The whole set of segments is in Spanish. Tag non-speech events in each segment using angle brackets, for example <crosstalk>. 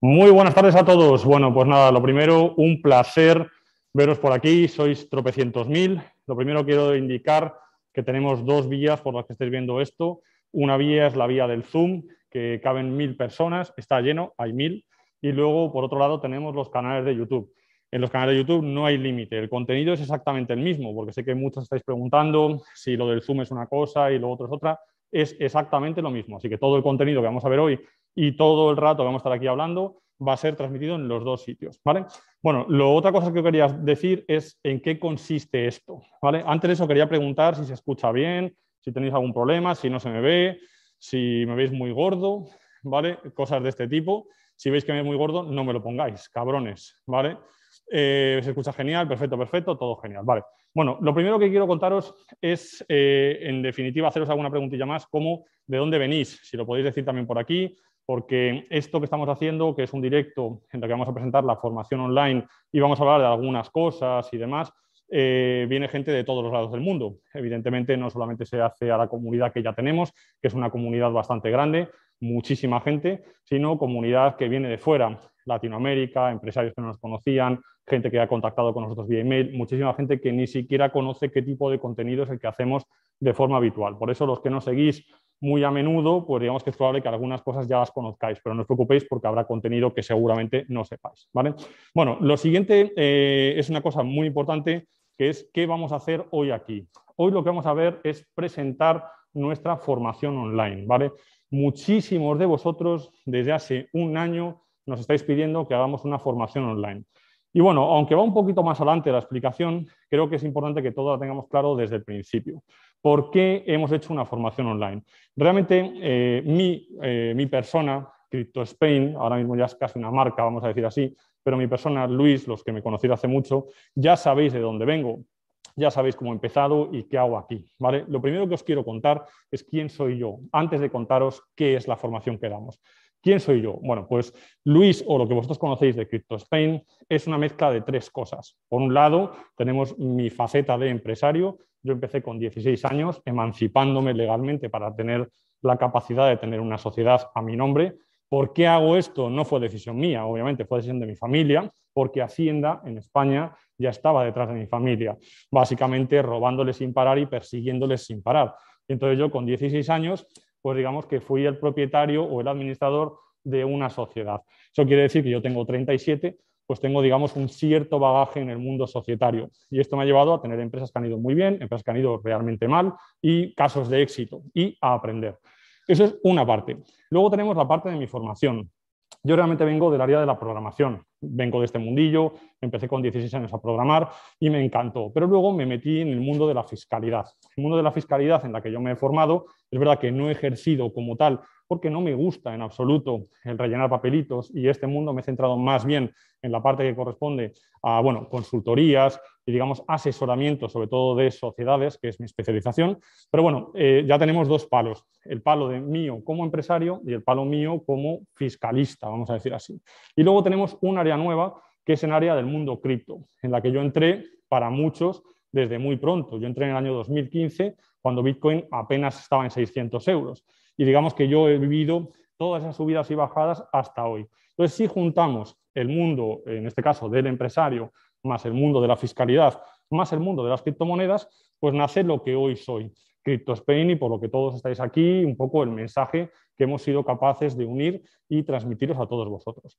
Muy buenas tardes a todos. Bueno, pues nada, lo primero, un placer veros por aquí. Sois tropecientos mil. Lo primero quiero indicar que tenemos dos vías por las que estáis viendo esto. Una vía es la vía del Zoom, que caben mil personas, está lleno, hay mil. Y luego, por otro lado, tenemos los canales de YouTube. En los canales de YouTube no hay límite, el contenido es exactamente el mismo, porque sé que muchos estáis preguntando si lo del Zoom es una cosa y lo otro es otra. Es exactamente lo mismo. Así que todo el contenido que vamos a ver hoy y todo el rato que vamos a estar aquí hablando va a ser transmitido en los dos sitios, ¿vale? Bueno, lo otra cosa que quería decir es en qué consiste esto, ¿vale? Antes de eso quería preguntar si se escucha bien, si tenéis algún problema, si no se me ve, si me veis muy gordo, ¿vale? Cosas de este tipo. Si veis que me veis muy gordo, no me lo pongáis, cabrones, ¿vale? Eh, se escucha genial, perfecto, perfecto, todo genial, ¿vale? Bueno, lo primero que quiero contaros es, eh, en definitiva, haceros alguna preguntilla más, como de dónde venís, si lo podéis decir también por aquí, porque esto que estamos haciendo, que es un directo en el que vamos a presentar la formación online y vamos a hablar de algunas cosas y demás, eh, viene gente de todos los lados del mundo. Evidentemente, no solamente se hace a la comunidad que ya tenemos, que es una comunidad bastante grande, muchísima gente, sino comunidad que viene de fuera, Latinoamérica, empresarios que no nos conocían, gente que ha contactado con nosotros vía email, muchísima gente que ni siquiera conoce qué tipo de contenido es el que hacemos de forma habitual. Por eso los que nos seguís muy a menudo, pues digamos que es probable que algunas cosas ya las conozcáis, pero no os preocupéis porque habrá contenido que seguramente no sepáis. ¿vale? Bueno, lo siguiente eh, es una cosa muy importante, que es qué vamos a hacer hoy aquí. Hoy lo que vamos a ver es presentar nuestra formación online. ¿vale? Muchísimos de vosotros desde hace un año nos estáis pidiendo que hagamos una formación online. Y bueno, aunque va un poquito más adelante la explicación, creo que es importante que todo la tengamos claro desde el principio. ¿Por qué hemos hecho una formación online? Realmente eh, mi, eh, mi, persona, Crypto Spain, ahora mismo ya es casi una marca, vamos a decir así, pero mi persona, Luis, los que me conocéis hace mucho, ya sabéis de dónde vengo, ya sabéis cómo he empezado y qué hago aquí. ¿vale? Lo primero que os quiero contar es quién soy yo, antes de contaros qué es la formación que damos. ¿Quién soy yo? Bueno, pues Luis, o lo que vosotros conocéis de Crypto Spain, es una mezcla de tres cosas. Por un lado, tenemos mi faceta de empresario. Yo empecé con 16 años, emancipándome legalmente para tener la capacidad de tener una sociedad a mi nombre. ¿Por qué hago esto? No fue decisión mía, obviamente, fue decisión de mi familia, porque Hacienda en España ya estaba detrás de mi familia, básicamente robándoles sin parar y persiguiéndoles sin parar. entonces yo con 16 años pues digamos que fui el propietario o el administrador de una sociedad. Eso quiere decir que yo tengo 37, pues tengo, digamos, un cierto bagaje en el mundo societario. Y esto me ha llevado a tener empresas que han ido muy bien, empresas que han ido realmente mal y casos de éxito y a aprender. Eso es una parte. Luego tenemos la parte de mi formación. Yo realmente vengo del área de la programación, vengo de este mundillo, empecé con 16 años a programar y me encantó, pero luego me metí en el mundo de la fiscalidad. El mundo de la fiscalidad en la que yo me he formado, es verdad que no he ejercido como tal porque no me gusta en absoluto el rellenar papelitos y este mundo me he centrado más bien en la parte que corresponde a bueno, consultorías y digamos asesoramiento, sobre todo de sociedades, que es mi especialización. Pero bueno, eh, ya tenemos dos palos, el palo de mío como empresario y el palo mío como fiscalista, vamos a decir así. Y luego tenemos un área nueva que es el área del mundo cripto, en la que yo entré para muchos desde muy pronto. Yo entré en el año 2015 cuando Bitcoin apenas estaba en 600 euros y digamos que yo he vivido todas esas subidas y bajadas hasta hoy. Entonces, si juntamos el mundo, en este caso del empresario, más el mundo de la fiscalidad, más el mundo de las criptomonedas, pues nace lo que hoy soy, Crypto Spain, y por lo que todos estáis aquí, un poco el mensaje que hemos sido capaces de unir y transmitiros a todos vosotros.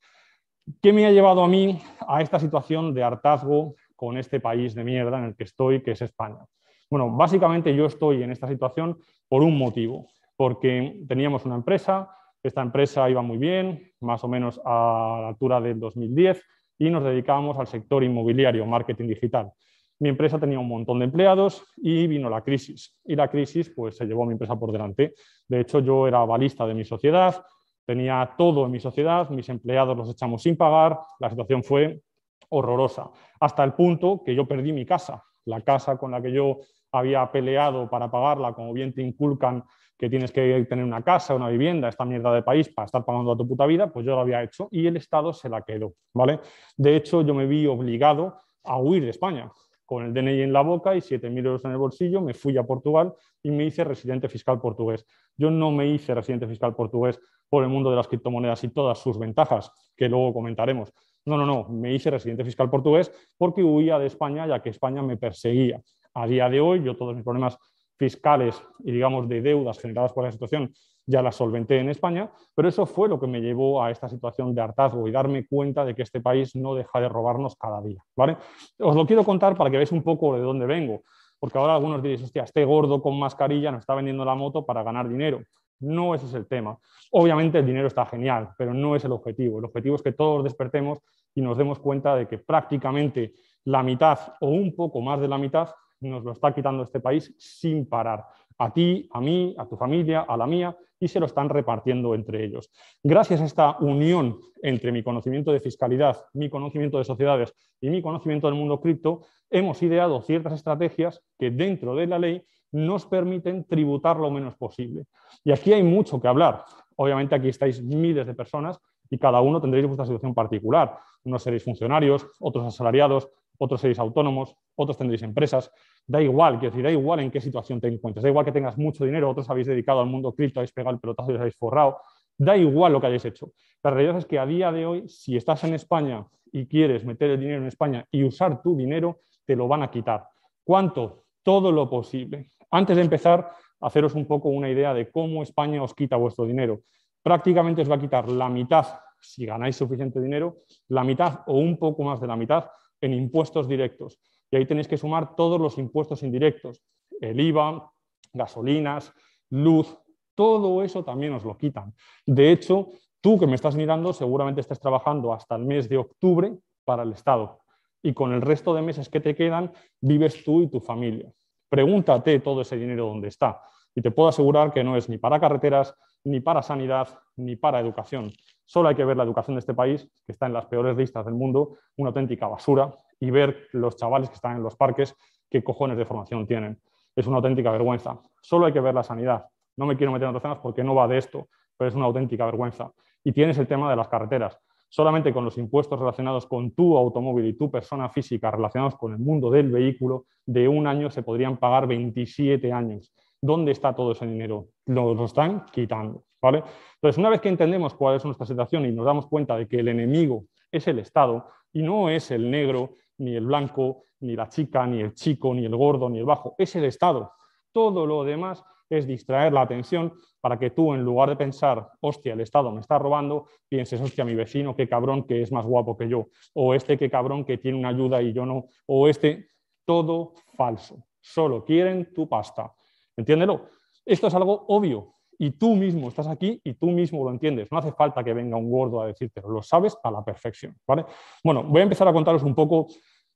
¿Qué me ha llevado a mí a esta situación de hartazgo con este país de mierda en el que estoy, que es España? Bueno, básicamente yo estoy en esta situación por un motivo porque teníamos una empresa, esta empresa iba muy bien, más o menos a la altura del 2010, y nos dedicábamos al sector inmobiliario, marketing digital. Mi empresa tenía un montón de empleados y vino la crisis. Y la crisis pues, se llevó a mi empresa por delante. De hecho, yo era balista de mi sociedad, tenía todo en mi sociedad, mis empleados los echamos sin pagar, la situación fue horrorosa, hasta el punto que yo perdí mi casa, la casa con la que yo había peleado para pagarla, como bien te inculcan que tienes que tener una casa, una vivienda, esta mierda de país para estar pagando a tu puta vida, pues yo lo había hecho y el Estado se la quedó, ¿vale? De hecho, yo me vi obligado a huir de España. Con el DNI en la boca y 7.000 euros en el bolsillo, me fui a Portugal y me hice residente fiscal portugués. Yo no me hice residente fiscal portugués por el mundo de las criptomonedas y todas sus ventajas, que luego comentaremos. No, no, no, me hice residente fiscal portugués porque huía de España ya que España me perseguía. A día de hoy yo todos mis problemas fiscales y digamos de deudas generadas por la situación ya las solventé en España, pero eso fue lo que me llevó a esta situación de hartazgo y darme cuenta de que este país no deja de robarnos cada día. ¿vale? Os lo quiero contar para que veáis un poco de dónde vengo, porque ahora algunos diréis, hostia, este gordo con mascarilla nos está vendiendo la moto para ganar dinero. No ese es el tema. Obviamente el dinero está genial, pero no es el objetivo. El objetivo es que todos despertemos y nos demos cuenta de que prácticamente la mitad o un poco más de la mitad nos lo está quitando este país sin parar. A ti, a mí, a tu familia, a la mía, y se lo están repartiendo entre ellos. Gracias a esta unión entre mi conocimiento de fiscalidad, mi conocimiento de sociedades y mi conocimiento del mundo cripto, hemos ideado ciertas estrategias que dentro de la ley nos permiten tributar lo menos posible. Y aquí hay mucho que hablar. Obviamente aquí estáis miles de personas y cada uno tendréis vuestra situación particular. Unos seréis funcionarios, otros asalariados, otros seréis autónomos, otros tendréis empresas. Da igual, quiero decir, da igual en qué situación te encuentres. Da igual que tengas mucho dinero, otros habéis dedicado al mundo cripto, habéis pegado el pelotazo y os habéis forrado. Da igual lo que hayáis hecho. La realidad es que a día de hoy, si estás en España y quieres meter el dinero en España y usar tu dinero, te lo van a quitar. ¿Cuánto? Todo lo posible. Antes de empezar, haceros un poco una idea de cómo España os quita vuestro dinero. Prácticamente os va a quitar la mitad, si ganáis suficiente dinero, la mitad o un poco más de la mitad en impuestos directos. Y ahí tenéis que sumar todos los impuestos indirectos, el IVA, gasolinas, luz, todo eso también os lo quitan. De hecho, tú que me estás mirando seguramente estás trabajando hasta el mes de octubre para el Estado y con el resto de meses que te quedan vives tú y tu familia. Pregúntate todo ese dinero dónde está y te puedo asegurar que no es ni para carreteras, ni para sanidad, ni para educación. Solo hay que ver la educación de este país, que está en las peores listas del mundo, una auténtica basura, y ver los chavales que están en los parques qué cojones de formación tienen. Es una auténtica vergüenza. Solo hay que ver la sanidad. No me quiero meter en otros temas porque no va de esto, pero es una auténtica vergüenza. Y tienes el tema de las carreteras. Solamente con los impuestos relacionados con tu automóvil y tu persona física relacionados con el mundo del vehículo, de un año se podrían pagar 27 años. ¿Dónde está todo ese dinero? Lo están quitando. ¿vale? Entonces, una vez que entendemos cuál es nuestra situación y nos damos cuenta de que el enemigo es el Estado y no es el negro, ni el blanco, ni la chica, ni el chico, ni el gordo, ni el bajo, es el Estado. Todo lo demás es distraer la atención para que tú, en lugar de pensar, hostia, el Estado me está robando, pienses, hostia, mi vecino, qué cabrón que es más guapo que yo, o este, qué cabrón que tiene una ayuda y yo no, o este, todo falso. Solo quieren tu pasta. Entiéndelo. Esto es algo obvio y tú mismo estás aquí y tú mismo lo entiendes. No hace falta que venga un gordo a decirte, lo sabes a la perfección. ¿vale? Bueno, voy a empezar a contaros un poco,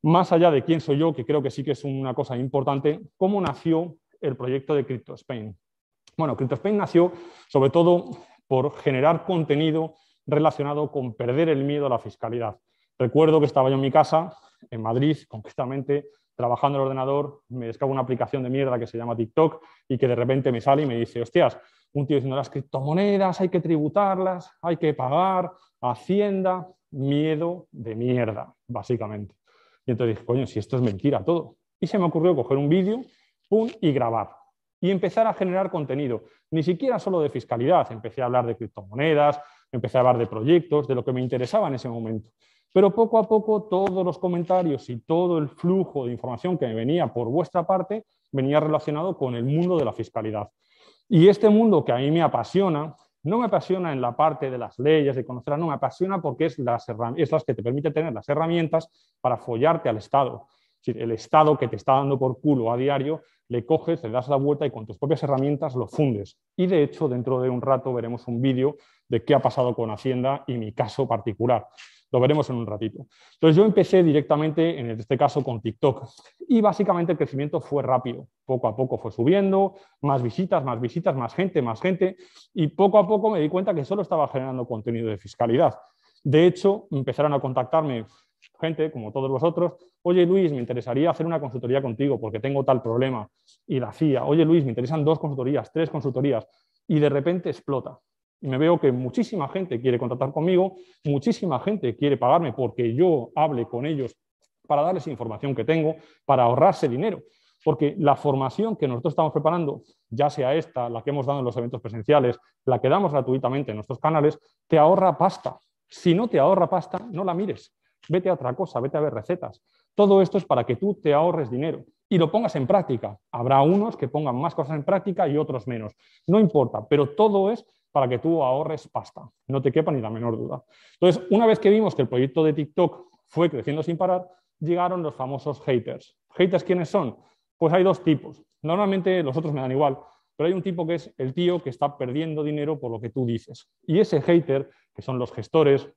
más allá de quién soy yo, que creo que sí que es una cosa importante, cómo nació el proyecto de Crypto Spain. Bueno, Crypto Spain nació sobre todo por generar contenido relacionado con perder el miedo a la fiscalidad. Recuerdo que estaba yo en mi casa, en Madrid, concretamente, trabajando en el ordenador, me descargo una aplicación de mierda que se llama TikTok y que de repente me sale y me dice, hostias, un tío diciendo las criptomonedas hay que tributarlas, hay que pagar, Hacienda, miedo de mierda, básicamente. Y entonces dije, coño, si esto es mentira todo. Y se me ocurrió coger un vídeo, pum, y grabar. Y empezar a generar contenido, ni siquiera solo de fiscalidad, empecé a hablar de criptomonedas, empecé a hablar de proyectos, de lo que me interesaba en ese momento. Pero poco a poco todos los comentarios y todo el flujo de información que me venía por vuestra parte venía relacionado con el mundo de la fiscalidad. Y este mundo que a mí me apasiona, no me apasiona en la parte de las leyes, de conocerlas, no, me apasiona porque es las, es las que te permite tener las herramientas para follarte al Estado. el Estado que te está dando por culo a diario, le coges, le das la vuelta y con tus propias herramientas lo fundes. Y de hecho, dentro de un rato veremos un vídeo de qué ha pasado con Hacienda y mi caso particular. Lo veremos en un ratito. Entonces yo empecé directamente, en este caso, con TikTok. Y básicamente el crecimiento fue rápido. Poco a poco fue subiendo, más visitas, más visitas, más gente, más gente. Y poco a poco me di cuenta que solo estaba generando contenido de fiscalidad. De hecho, empezaron a contactarme gente, como todos vosotros, oye Luis, me interesaría hacer una consultoría contigo porque tengo tal problema. Y la hacía, oye Luis, me interesan dos consultorías, tres consultorías. Y de repente explota me veo que muchísima gente quiere contactar conmigo, muchísima gente quiere pagarme porque yo hable con ellos para darles información que tengo, para ahorrarse dinero. porque la formación que nosotros estamos preparando, ya sea esta, la que hemos dado en los eventos presenciales, la que damos gratuitamente en nuestros canales, te ahorra pasta. Si no te ahorra pasta, no la mires. Vete a otra cosa, vete a ver recetas. Todo esto es para que tú te ahorres dinero y lo pongas en práctica. Habrá unos que pongan más cosas en práctica y otros menos. No importa, pero todo es para que tú ahorres pasta. No te quepa ni la menor duda. Entonces, una vez que vimos que el proyecto de TikTok fue creciendo sin parar, llegaron los famosos haters. ¿Haters quiénes son? Pues hay dos tipos. Normalmente los otros me dan igual, pero hay un tipo que es el tío que está perdiendo dinero por lo que tú dices. Y ese hater, que son los gestores,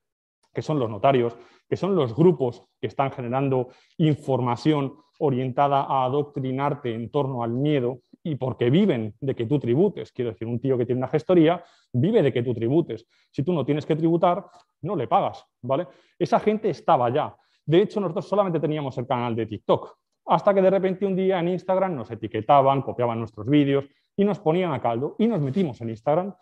que son los notarios, que son los grupos que están generando información orientada a adoctrinarte en torno al miedo y porque viven de que tú tributes. Quiero decir, un tío que tiene una gestoría vive de que tú tributes. Si tú no tienes que tributar, no le pagas, ¿vale? Esa gente estaba ya. De hecho, nosotros solamente teníamos el canal de TikTok, hasta que de repente un día en Instagram nos etiquetaban, copiaban nuestros vídeos y nos ponían a caldo y nos metimos en Instagram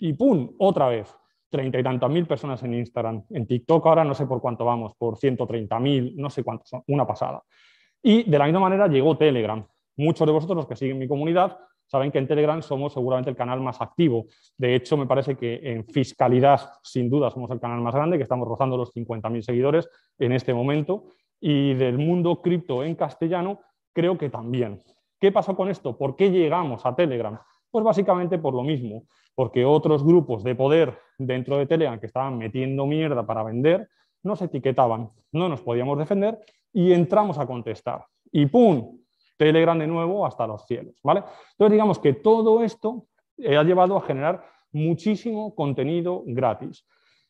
y ¡pum! Otra vez, treinta y tantas mil personas en Instagram. En TikTok ahora no sé por cuánto vamos, por 130 mil, no sé cuántos una pasada. Y de la misma manera llegó Telegram. Muchos de vosotros, los que siguen mi comunidad, saben que en Telegram somos seguramente el canal más activo. De hecho, me parece que en fiscalidad, sin duda, somos el canal más grande, que estamos rozando los 50.000 seguidores en este momento. Y del mundo cripto en castellano, creo que también. ¿Qué pasó con esto? ¿Por qué llegamos a Telegram? Pues básicamente por lo mismo, porque otros grupos de poder dentro de Telegram que estaban metiendo mierda para vender, nos etiquetaban, no nos podíamos defender y entramos a contestar. Y ¡pum! Telegram de nuevo hasta los cielos, ¿vale? Entonces digamos que todo esto eh, ha llevado a generar muchísimo contenido gratis.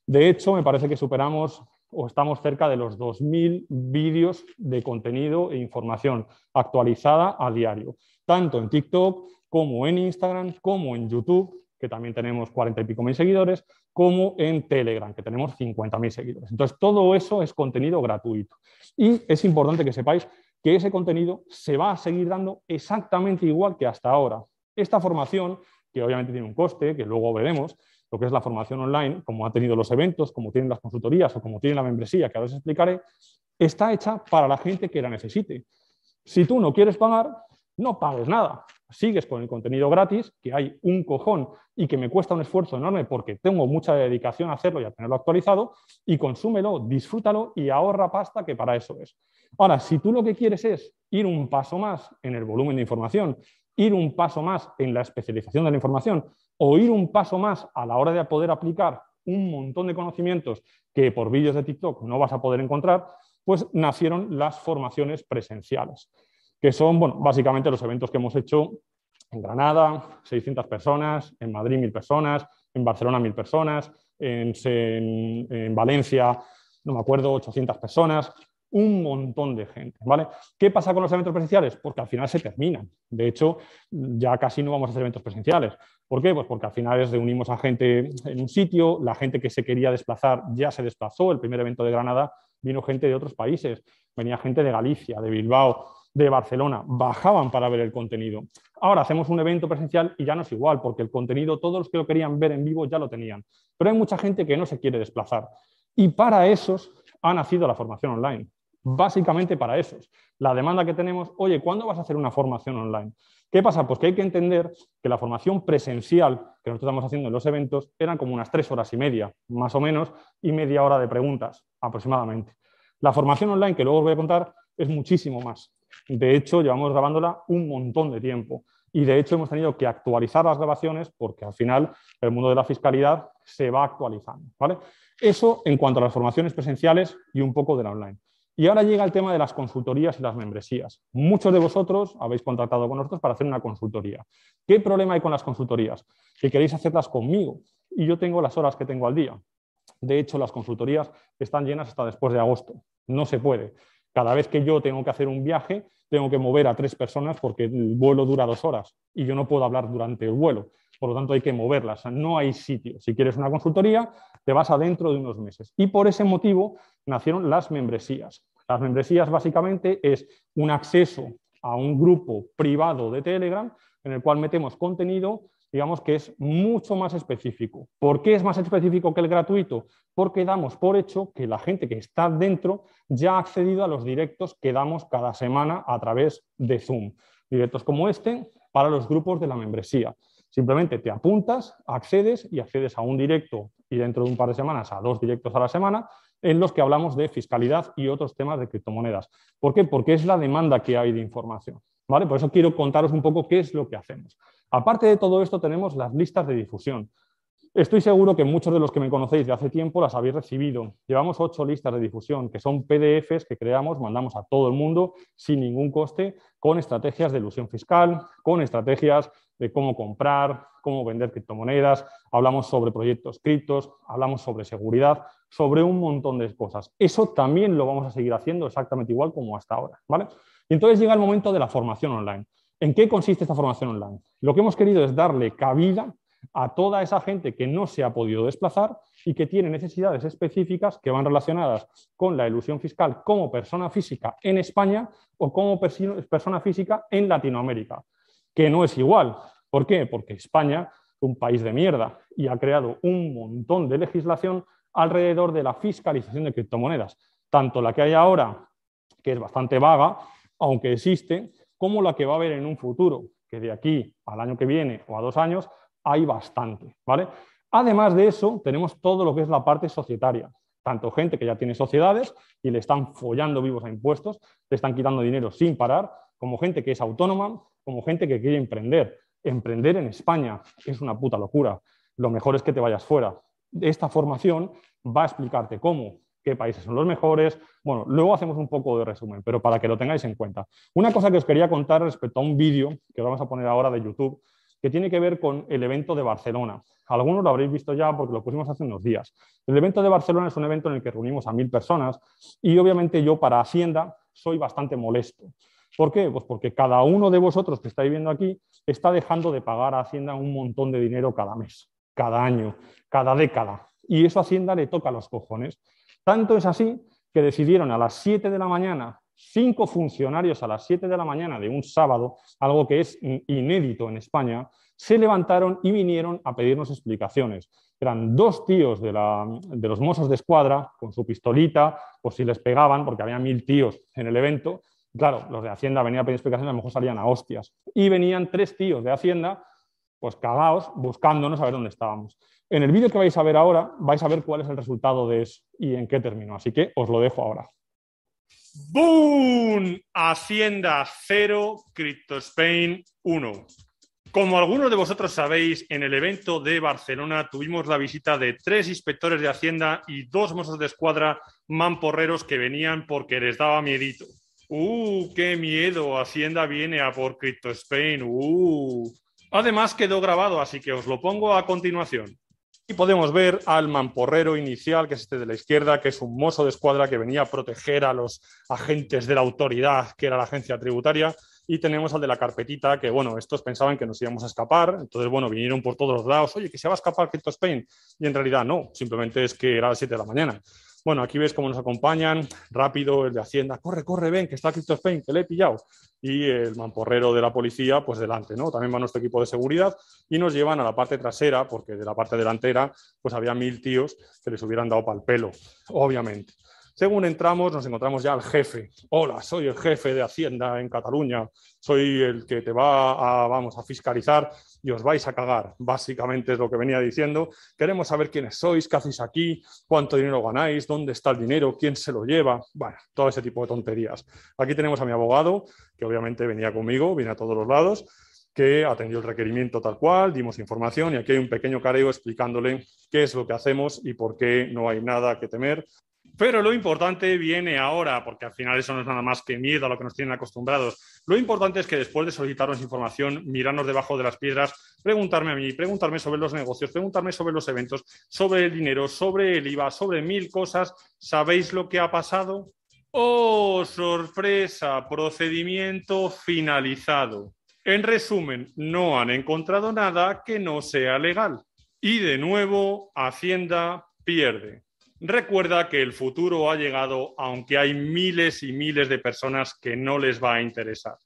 De hecho, me parece que superamos o estamos cerca de los 2.000 vídeos de contenido e información actualizada a diario, tanto en TikTok como en Instagram, como en YouTube, que también tenemos 40 y pico mil seguidores, como en Telegram, que tenemos 50 mil seguidores. Entonces, todo eso es contenido gratuito. Y es importante que sepáis que ese contenido se va a seguir dando exactamente igual que hasta ahora. Esta formación, que obviamente tiene un coste, que luego veremos, lo que es la formación online, como ha tenido los eventos, como tienen las consultorías o como tiene la membresía, que ahora os explicaré, está hecha para la gente que la necesite. Si tú no quieres pagar, no pagues nada. Sigues con el contenido gratis, que hay un cojón y que me cuesta un esfuerzo enorme porque tengo mucha dedicación a hacerlo y a tenerlo actualizado, y consúmelo, disfrútalo y ahorra pasta, que para eso es. Ahora, si tú lo que quieres es ir un paso más en el volumen de información, ir un paso más en la especialización de la información o ir un paso más a la hora de poder aplicar un montón de conocimientos que por vídeos de TikTok no vas a poder encontrar, pues nacieron las formaciones presenciales, que son bueno, básicamente los eventos que hemos hecho en Granada, 600 personas, en Madrid 1.000 personas, en Barcelona 1.000 personas, en, en Valencia, no me acuerdo, 800 personas un montón de gente. ¿vale? ¿Qué pasa con los eventos presenciales? Porque al final se terminan. De hecho, ya casi no vamos a hacer eventos presenciales. ¿Por qué? Pues porque al final reunimos a gente en un sitio, la gente que se quería desplazar ya se desplazó. El primer evento de Granada vino gente de otros países, venía gente de Galicia, de Bilbao, de Barcelona, bajaban para ver el contenido. Ahora hacemos un evento presencial y ya no es igual, porque el contenido, todos los que lo querían ver en vivo ya lo tenían. Pero hay mucha gente que no se quiere desplazar. Y para esos ha nacido la formación online básicamente para eso. La demanda que tenemos, oye, ¿cuándo vas a hacer una formación online? ¿Qué pasa? Pues que hay que entender que la formación presencial que nosotros estamos haciendo en los eventos eran como unas tres horas y media, más o menos, y media hora de preguntas aproximadamente. La formación online, que luego os voy a contar, es muchísimo más. De hecho, llevamos grabándola un montón de tiempo. Y de hecho hemos tenido que actualizar las grabaciones porque al final el mundo de la fiscalidad se va actualizando. ¿vale? Eso en cuanto a las formaciones presenciales y un poco de la online. Y ahora llega el tema de las consultorías y las membresías. Muchos de vosotros habéis contratado con nosotros para hacer una consultoría. ¿Qué problema hay con las consultorías? Que queréis hacerlas conmigo y yo tengo las horas que tengo al día. De hecho, las consultorías están llenas hasta después de agosto. No se puede. Cada vez que yo tengo que hacer un viaje, tengo que mover a tres personas porque el vuelo dura dos horas y yo no puedo hablar durante el vuelo. Por lo tanto, hay que moverlas. no hay sitio. Si quieres una consultoría, te vas adentro de unos meses. Y por ese motivo nacieron las membresías. Las membresías básicamente es un acceso a un grupo privado de Telegram en el cual metemos contenido digamos que es mucho más específico. ¿Por qué es más específico que el gratuito? Porque damos por hecho que la gente que está dentro ya ha accedido a los directos que damos cada semana a través de Zoom. Directos como este para los grupos de la membresía. Simplemente te apuntas, accedes y accedes a un directo y dentro de un par de semanas a dos directos a la semana en los que hablamos de fiscalidad y otros temas de criptomonedas. ¿Por qué? Porque es la demanda que hay de información. ¿vale? Por eso quiero contaros un poco qué es lo que hacemos. Aparte de todo esto, tenemos las listas de difusión. Estoy seguro que muchos de los que me conocéis de hace tiempo las habéis recibido. Llevamos ocho listas de difusión, que son PDFs que creamos, mandamos a todo el mundo sin ningún coste, con estrategias de ilusión fiscal, con estrategias de cómo comprar, cómo vender criptomonedas, hablamos sobre proyectos criptos, hablamos sobre seguridad, sobre un montón de cosas. Eso también lo vamos a seguir haciendo exactamente igual como hasta ahora. ¿vale? Y entonces llega el momento de la formación online. ¿En qué consiste esta formación online? Lo que hemos querido es darle cabida a toda esa gente que no se ha podido desplazar y que tiene necesidades específicas que van relacionadas con la ilusión fiscal como persona física en España o como persona física en Latinoamérica, que no es igual. ¿Por qué? Porque España es un país de mierda y ha creado un montón de legislación alrededor de la fiscalización de criptomonedas, tanto la que hay ahora, que es bastante vaga, aunque existe, como la que va a haber en un futuro, que de aquí al año que viene o a dos años hay bastante, ¿vale? Además de eso, tenemos todo lo que es la parte societaria. Tanto gente que ya tiene sociedades y le están follando vivos a impuestos, le están quitando dinero sin parar, como gente que es autónoma, como gente que quiere emprender. Emprender en España es una puta locura. Lo mejor es que te vayas fuera. Esta formación va a explicarte cómo, qué países son los mejores. Bueno, luego hacemos un poco de resumen, pero para que lo tengáis en cuenta. Una cosa que os quería contar respecto a un vídeo que vamos a poner ahora de YouTube, que tiene que ver con el evento de Barcelona. Algunos lo habréis visto ya porque lo pusimos hace unos días. El evento de Barcelona es un evento en el que reunimos a mil personas y obviamente yo para Hacienda soy bastante molesto. ¿Por qué? Pues porque cada uno de vosotros que estáis viendo aquí está dejando de pagar a Hacienda un montón de dinero cada mes, cada año, cada década. Y eso a Hacienda le toca los cojones. Tanto es así que decidieron a las 7 de la mañana cinco funcionarios a las 7 de la mañana de un sábado, algo que es inédito en España, se levantaron y vinieron a pedirnos explicaciones. Eran dos tíos de, los mozos de escuadra con su pistolita, por si les pegaban, porque había mil tíos en el evento. Claro, los de Hacienda venían a pedir explicaciones, a lo mejor salían a hostias. Y venían tres tíos de Hacienda, pues cagados, buscándonos a ver dónde estábamos. En el vídeo que vais a ver ahora, vais a ver cuál es el resultado de eso y en qué terminó. Así que os lo dejo ahora. ¡Boom! Hacienda 0, Crypto Spain 1. Como algunos de vosotros sabéis, en el evento de Barcelona tuvimos la visita de tres inspectores de Hacienda y dos mozos de escuadra mamporreros que venían porque les daba miedito. ¡Uh, qué miedo! Hacienda viene a por Crypto Spain. ¡Uh! Además quedó grabado, así que os lo pongo a continuación. Y podemos ver al mamporrero inicial, que es este de la izquierda, que es un mozo de escuadra que venía a proteger a los agentes de la autoridad, que era la agencia tributaria. Y tenemos al de la carpetita, que bueno, estos pensaban que nos íbamos a escapar, entonces bueno, vinieron por todos los lados, oye, que se va a escapar Crypto Spain. Y en realidad no, simplemente es que era a las 7 de la mañana. Bueno, aquí ves cómo nos acompañan, rápido el de Hacienda, corre, corre, ven, que está Crypto Spain, que le he pillado. Y el mamporrero de la policía, pues delante, ¿no? También va nuestro equipo de seguridad y nos llevan a la parte trasera, porque de la parte delantera, pues había mil tíos que les hubieran dado pal pelo, obviamente. Según entramos, nos encontramos ya al jefe. Hola, soy el jefe de Hacienda en Cataluña. Soy el que te va a, vamos, a fiscalizar y os vais a cagar. Básicamente es lo que venía diciendo. Queremos saber quiénes sois, qué hacéis aquí, cuánto dinero ganáis, dónde está el dinero, quién se lo lleva. Bueno, todo ese tipo de tonterías. Aquí tenemos a mi abogado, que obviamente venía conmigo, viene a todos los lados que atendió el requerimiento tal cual, dimos información y aquí hay un pequeño careo explicándole qué es lo que hacemos y por qué no hay nada que temer pero lo importante viene ahora, porque al final eso no es nada más que miedo a lo que nos tienen acostumbrados. Lo importante es que después de solicitarnos información, mirarnos debajo de las piedras, preguntarme a mí, preguntarme sobre los negocios, preguntarme sobre los eventos, sobre el dinero, sobre el IVA, sobre mil cosas, ¿sabéis lo que ha pasado? ¡Oh, sorpresa! Procedimiento finalizado. En resumen, no han encontrado nada que no sea legal. Y de nuevo, Hacienda pierde. Recuerda que el futuro ha llegado aunque hay miles y miles de personas que no les va a interesar.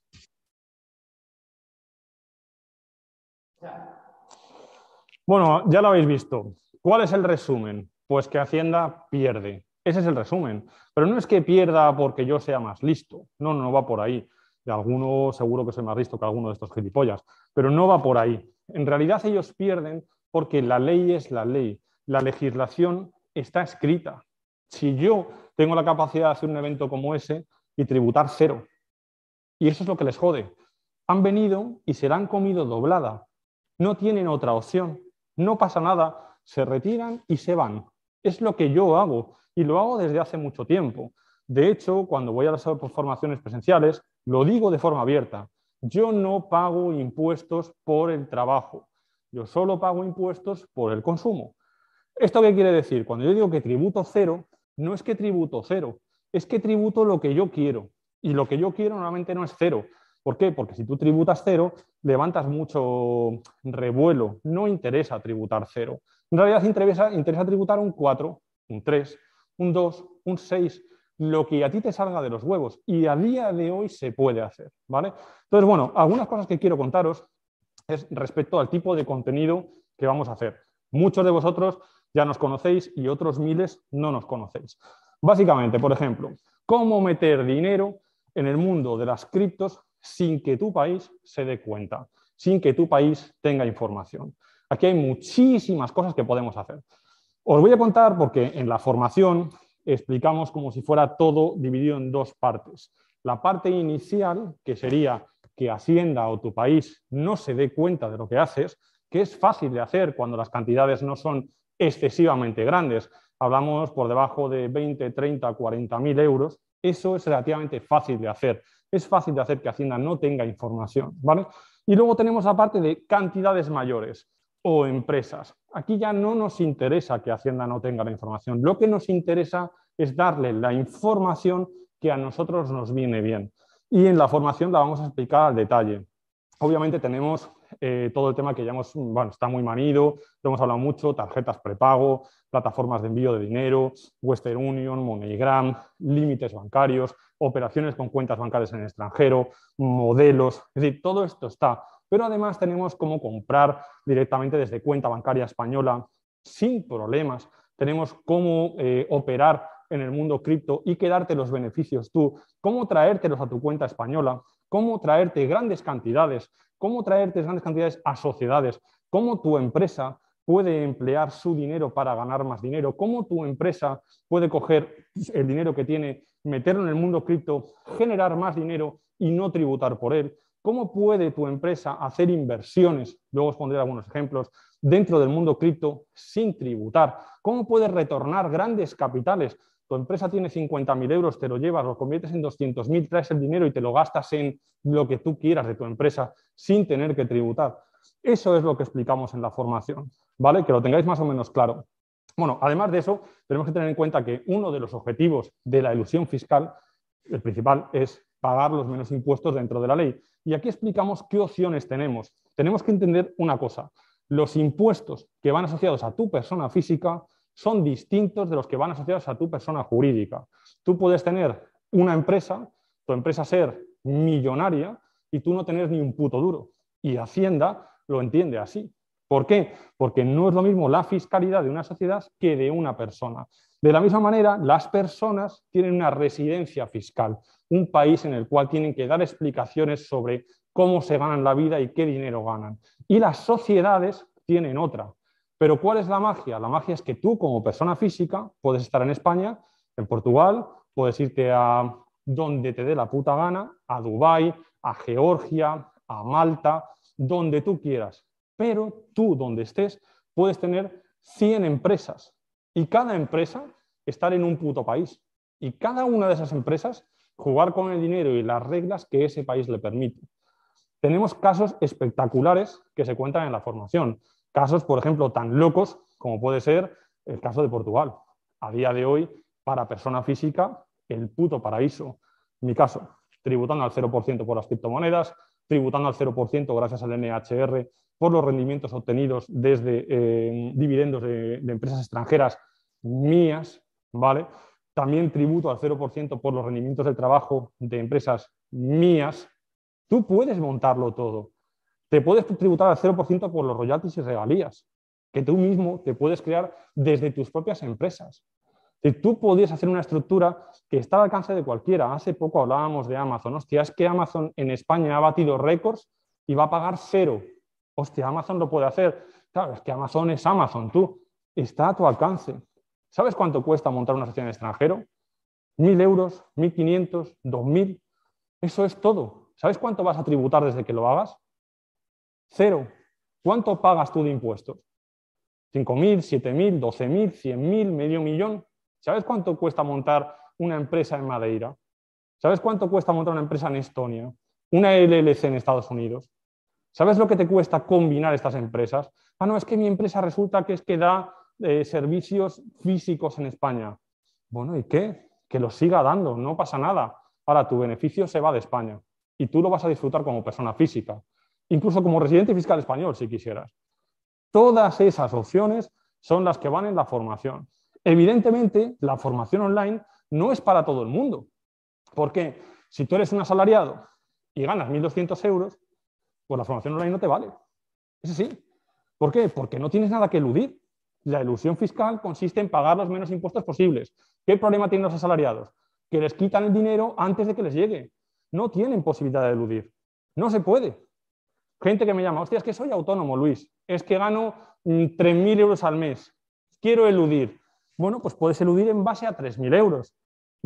Bueno, ya lo habéis visto. ¿Cuál es el resumen? Pues que Hacienda pierde. Ese es el resumen. Pero no es que pierda porque yo sea más listo. No, no va por ahí. De alguno seguro que soy más listo que alguno de estos gilipollas. Pero no va por ahí. En realidad ellos pierden porque la ley es la ley. La legislación está escrita. Si yo tengo la capacidad de hacer un evento como ese y tributar cero, y eso es lo que les jode, han venido y se la han comido doblada. No tienen otra opción. No pasa nada. Se retiran y se van. Es lo que yo hago y lo hago desde hace mucho tiempo. De hecho, cuando voy a las formaciones presenciales, lo digo de forma abierta. Yo no pago impuestos por el trabajo. Yo solo pago impuestos por el consumo. ¿Esto qué quiere decir? Cuando yo digo que tributo cero, no es que tributo cero, es que tributo lo que yo quiero. Y lo que yo quiero normalmente no es cero. ¿Por qué? Porque si tú tributas cero, levantas mucho revuelo. No interesa tributar cero. En realidad interesa, interesa tributar un 4, un 3, un 2, un 6, lo que a ti te salga de los huevos. Y a día de hoy se puede hacer. ¿vale? Entonces, bueno, algunas cosas que quiero contaros es respecto al tipo de contenido que vamos a hacer. Muchos de vosotros ya nos conocéis y otros miles no nos conocéis. Básicamente, por ejemplo, cómo meter dinero en el mundo de las criptos sin que tu país se dé cuenta, sin que tu país tenga información. Aquí hay muchísimas cosas que podemos hacer. Os voy a contar porque en la formación explicamos como si fuera todo dividido en dos partes. La parte inicial, que sería que Hacienda o tu país no se dé cuenta de lo que haces, que es fácil de hacer cuando las cantidades no son excesivamente grandes. Hablamos por debajo de 20, 30, 40 mil euros. Eso es relativamente fácil de hacer. Es fácil de hacer que Hacienda no tenga información. ¿vale? Y luego tenemos la parte de cantidades mayores o empresas. Aquí ya no nos interesa que Hacienda no tenga la información. Lo que nos interesa es darle la información que a nosotros nos viene bien. Y en la formación la vamos a explicar al detalle. Obviamente tenemos eh, todo el tema que ya hemos, bueno, está muy manido, lo hemos hablado mucho, tarjetas prepago, plataformas de envío de dinero, Western Union, MoneyGram, límites bancarios, operaciones con cuentas bancarias en el extranjero, modelos, es decir, todo esto está. Pero además tenemos cómo comprar directamente desde cuenta bancaria española sin problemas. Tenemos cómo eh, operar en el mundo cripto y quedarte los beneficios tú, cómo traértelos a tu cuenta española, cómo traerte grandes cantidades, cómo traerte grandes cantidades a sociedades, cómo tu empresa puede emplear su dinero para ganar más dinero, cómo tu empresa puede coger el dinero que tiene, meterlo en el mundo cripto, generar más dinero y no tributar por él, ¿Cómo puede tu empresa hacer inversiones? Luego os pondré algunos ejemplos dentro del mundo cripto sin tributar. ¿Cómo puedes retornar grandes capitales? Tu empresa tiene 50.000 euros, te lo llevas, lo conviertes en 200.000, traes el dinero y te lo gastas en lo que tú quieras de tu empresa sin tener que tributar. Eso es lo que explicamos en la formación, ¿vale? Que lo tengáis más o menos claro. Bueno, además de eso, tenemos que tener en cuenta que uno de los objetivos de la ilusión fiscal, el principal, es pagar los menos impuestos dentro de la ley. Y aquí explicamos qué opciones tenemos. Tenemos que entender una cosa. Los impuestos que van asociados a tu persona física son distintos de los que van asociados a tu persona jurídica. Tú puedes tener una empresa, tu empresa ser millonaria y tú no tener ni un puto duro. Y Hacienda lo entiende así. ¿Por qué? Porque no es lo mismo la fiscalidad de una sociedad que de una persona. De la misma manera, las personas tienen una residencia fiscal un país en el cual tienen que dar explicaciones sobre cómo se ganan la vida y qué dinero ganan. Y las sociedades tienen otra. Pero ¿cuál es la magia? La magia es que tú como persona física puedes estar en España, en Portugal, puedes irte a donde te dé la puta gana, a Dubái, a Georgia, a Malta, donde tú quieras. Pero tú donde estés puedes tener 100 empresas y cada empresa estar en un puto país. Y cada una de esas empresas jugar con el dinero y las reglas que ese país le permite. Tenemos casos espectaculares que se cuentan en la formación. Casos, por ejemplo, tan locos como puede ser el caso de Portugal. A día de hoy, para persona física, el puto paraíso. Mi caso, tributando al 0% por las criptomonedas, tributando al 0% gracias al NHR por los rendimientos obtenidos desde eh, dividendos de, de empresas extranjeras mías, ¿vale? también tributo al 0% por los rendimientos del trabajo de empresas mías, tú puedes montarlo todo. Te puedes tributar al 0% por los royalties y regalías. que tú mismo te puedes crear desde tus propias empresas. Tú podías hacer una estructura que está al alcance de cualquiera. Hace poco hablábamos de Amazon. Hostia, es que Amazon en España ha batido récords y va a pagar cero. Hostia, Amazon lo puede hacer. Claro, es que Amazon es Amazon, tú. Está a tu alcance. ¿Sabes cuánto cuesta montar una sección en extranjero? ¿Mil euros? ¿Mil quinientos? ¿Dos mil? Eso es todo. ¿Sabes cuánto vas a tributar desde que lo hagas? Cero. ¿Cuánto pagas tú de impuestos? ¿Cinco mil, siete mil, doce mil, cien mil, medio millón? ¿Sabes cuánto cuesta montar una empresa en Madeira? ¿Sabes cuánto cuesta montar una empresa en Estonia? Una LLC en Estados Unidos. ¿Sabes lo que te cuesta combinar estas empresas? Ah, no, es que mi empresa resulta que es que da eh, servicios físicos en España. Bueno, ¿y qué? Que los siga dando, no pasa nada. Ahora tu beneficio se va de España y tú lo vas a disfrutar como persona física, incluso como residente fiscal español, si quisieras. Todas esas opciones son las que van en la formación. Evidentemente, la formación online no es para todo el mundo. Porque si tú eres un asalariado y ganas 1.200 euros, pues la formación online no te vale. Es así. ¿Por qué? Porque no tienes nada que eludir. La ilusión fiscal consiste en pagar los menos impuestos posibles. ¿Qué problema tienen los asalariados? Que les quitan el dinero antes de que les llegue. No tienen posibilidad de eludir. No se puede. Gente que me llama, hostia, es que soy autónomo, Luis. Es que gano 3.000 mm, euros al mes. Quiero eludir. Bueno, pues puedes eludir en base a 3.000 euros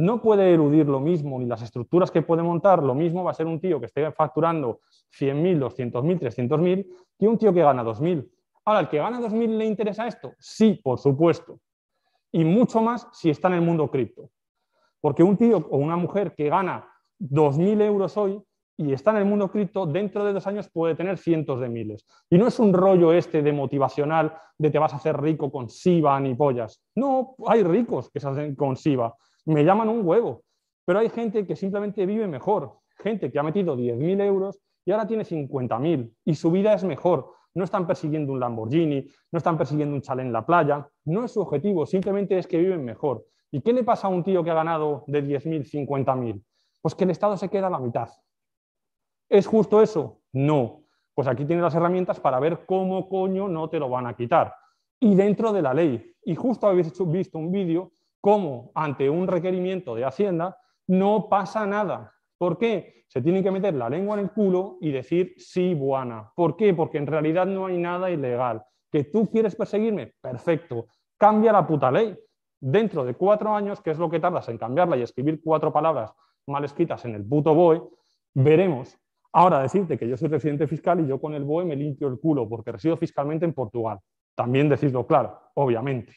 no puede eludir lo mismo, ni las estructuras que puede montar, lo mismo va a ser un tío que esté facturando 100.000, 200.000, 300.000 que un tío que gana 2.000. Ahora, ¿el que gana 2.000 le interesa esto? Sí, por supuesto. Y mucho más si está en el mundo cripto. Porque un tío o una mujer que gana 2.000 euros hoy y está en el mundo cripto, dentro de dos años puede tener cientos de miles. Y no es un rollo este de motivacional de te vas a hacer rico con SIVA ni pollas. No, hay ricos que se hacen con SIVA me llaman un huevo. Pero hay gente que simplemente vive mejor, gente que ha metido 10.000 euros y ahora tiene 50.000 y su vida es mejor. No están persiguiendo un Lamborghini, no están persiguiendo un chalet en la playa, no es su objetivo, simplemente es que viven mejor. ¿Y qué le pasa a un tío que ha ganado de 10.000, 50.000? Pues que el Estado se queda a la mitad. ¿Es justo eso? No. Pues aquí tienes las herramientas para ver cómo coño no te lo van a quitar. Y dentro de la ley. Y justo habéis visto un vídeo cómo ante un requerimiento de Hacienda no pasa nada. ¿Por qué? Se tienen que meter la lengua en el culo y decir sí, buena. ¿Por qué? Porque en realidad no hay nada ilegal. ¿Que tú quieres perseguirme? Perfecto. Cambia la puta ley. Dentro de cuatro años, que es lo que tardas en cambiarla y escribir cuatro palabras mal escritas en el puto BOE, veremos. Ahora decirte que yo soy residente fiscal y yo con el BOE me limpio el culo porque resido fiscalmente en Portugal. También decirlo claro, obviamente.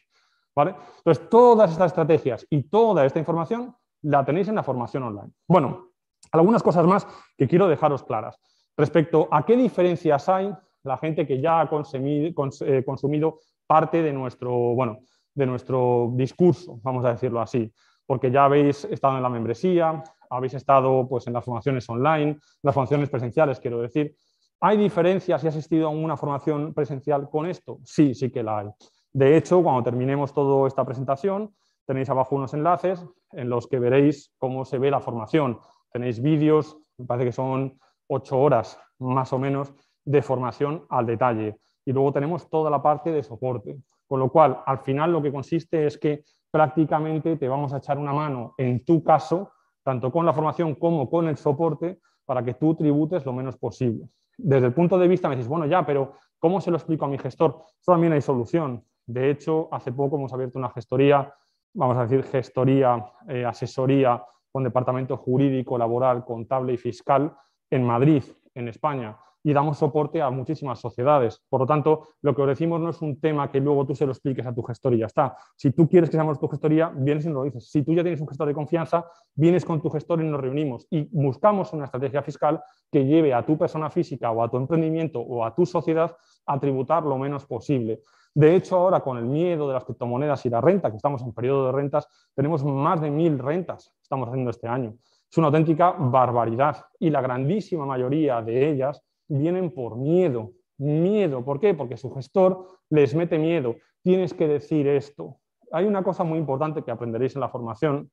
Entonces, todas estas estrategias y toda esta información la tenéis en la formación online. Bueno, algunas cosas más que quiero dejaros claras. Respecto a qué diferencias hay la gente que ya ha eh, consumido, parte de nuestro, bueno, de nuestro discurso, vamos a decirlo así, porque ya habéis estado en la membresía, habéis estado pues, en las formaciones online, las formaciones presenciales, quiero decir. ¿Hay diferencias si has asistido a una formación presencial con esto? Sí, sí que la hay. De hecho, cuando terminemos toda esta presentación, tenéis abajo unos enlaces en los que veréis cómo se ve la formación. Tenéis vídeos, me parece que son ocho horas más o menos de formación al detalle. Y luego tenemos toda la parte de soporte. Con lo cual, al final lo que consiste es que prácticamente te vamos a echar una mano en tu caso, tanto con la formación como con el soporte, para que tú tributes lo menos posible. Desde el punto de vista me decís, bueno, ya, pero ¿cómo se lo explico a mi gestor? también hay solución. De hecho, hace poco hemos abierto una gestoría, vamos a decir gestoría, eh, asesoría con departamento jurídico, laboral, contable y fiscal en Madrid, en España y damos soporte a muchísimas sociedades. Por lo tanto, lo que os decimos no es un tema que luego tú se lo expliques a tu gestor y ya está. Si tú quieres que seamos tu gestoría, vienes y nos lo dices. Si tú ya tienes un gestor de confianza, vienes con tu gestor y nos reunimos y buscamos una estrategia fiscal que lleve a tu persona física o a tu emprendimiento o a tu sociedad a tributar lo menos posible. De hecho, ahora con el miedo de las criptomonedas y la renta, que estamos en periodo de rentas, tenemos más de mil rentas estamos haciendo este año. Es una auténtica barbaridad y la grandísima mayoría de ellas vienen por miedo. Miedo, ¿por qué? Porque su gestor les mete miedo. Tienes que decir esto. Hay una cosa muy importante que aprenderéis en la formación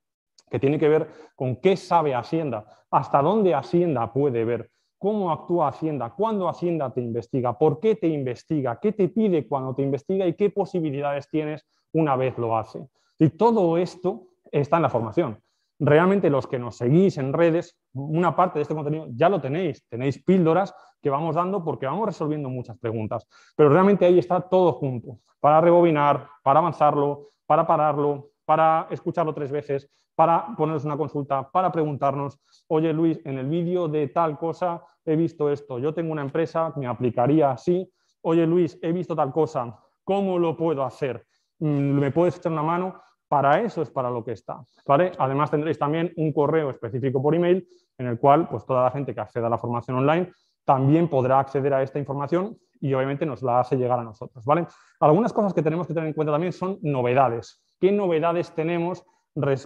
que tiene que ver con qué sabe Hacienda, hasta dónde Hacienda puede ver. cómo actúa Hacienda, cuándo Hacienda te investiga, por qué te investiga, qué te pide cuando te investiga y qué posibilidades tienes una vez lo hace. Y todo esto está en la formación. Realmente los que nos seguís en redes, una parte de este contenido ya lo tenéis, tenéis píldoras que vamos dando porque vamos resolviendo muchas preguntas, pero realmente ahí está todo junto, para rebobinar, para avanzarlo, para pararlo, para escucharlo tres veces, para ponernos una consulta, para preguntarnos, oye Luis, en el vídeo de tal cosa he visto esto, yo tengo una empresa, me aplicaría así, oye Luis, he visto tal cosa, ¿cómo lo puedo hacer? Mm, ¿Me puedes echar una mano? Para eso es para lo que está. ¿vale? Además tendréis también un correo específico por email en el cual pues, toda la gente que acceda a la formación online también podrá acceder a esta información y obviamente nos la hace llegar a nosotros. ¿vale? Algunas cosas que tenemos que tener en cuenta también son novedades. ¿Qué novedades tenemos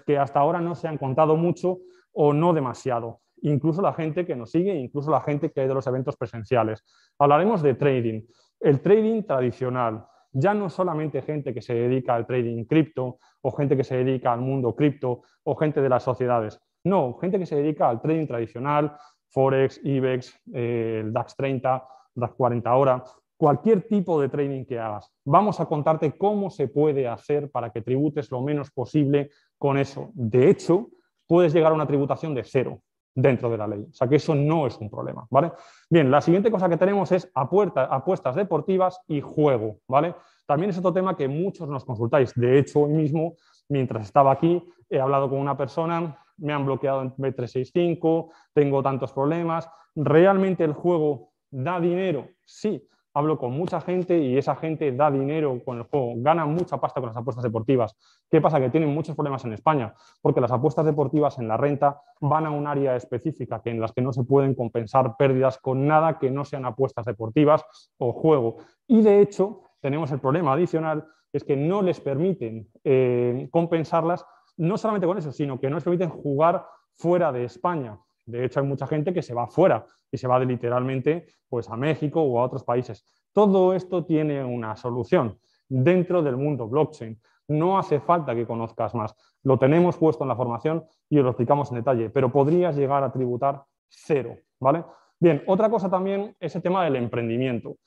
que hasta ahora no se han contado mucho o no demasiado? Incluso la gente que nos sigue, incluso la gente que hay de los eventos presenciales. Hablaremos de trading. El trading tradicional, ya no solamente gente que se dedica al trading cripto o gente que se dedica al mundo cripto o gente de las sociedades. No, gente que se dedica al trading tradicional, Forex, IBEX, eh, el DAX 30, DAX 40 horas, cualquier tipo de trading que hagas. Vamos a contarte cómo se puede hacer para que tributes lo menos posible con eso. De hecho, puedes llegar a una tributación de cero dentro de la ley. O sea que eso no es un problema, ¿vale? Bien, la siguiente cosa que tenemos es apuestas deportivas y juego, ¿vale? También es otro tema que muchos nos consultáis. De hecho, hoy mismo, mientras estaba aquí, he hablado con una persona, me han bloqueado en B365, tengo tantos problemas. ¿Realmente el juego da dinero? Sí, hablo con mucha gente y esa gente da dinero con el juego, gana mucha pasta con las apuestas deportivas. ¿Qué pasa? Que tienen muchos problemas en España, porque las apuestas deportivas en la renta van a un área específica que en las que no se pueden compensar pérdidas con nada que no sean apuestas deportivas o juego. Y de hecho, tenemos el problema adicional, es que no les permiten eh, compensarlas, no solamente con eso, sino que no les permiten jugar fuera de España. De hecho, hay mucha gente que se va fuera y se va literalmente pues, a México o a otros países. Todo esto tiene una solución dentro del mundo blockchain. No hace falta que conozcas más. Lo tenemos puesto en la formación y lo explicamos en detalle, pero podrías llegar a tributar cero. ¿vale? Bien, otra cosa también es el tema del emprendimiento.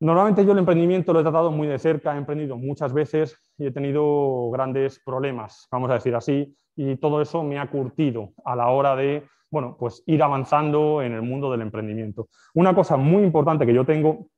Normalmente yo el emprendimiento lo he tratado muy de cerca, he emprendido muchas veces y he tenido grandes problemas, vamos a decir así, y todo eso me ha curtido a la hora de bueno, pues ir avanzando en el mundo del emprendimiento. Una cosa muy importante que yo tengo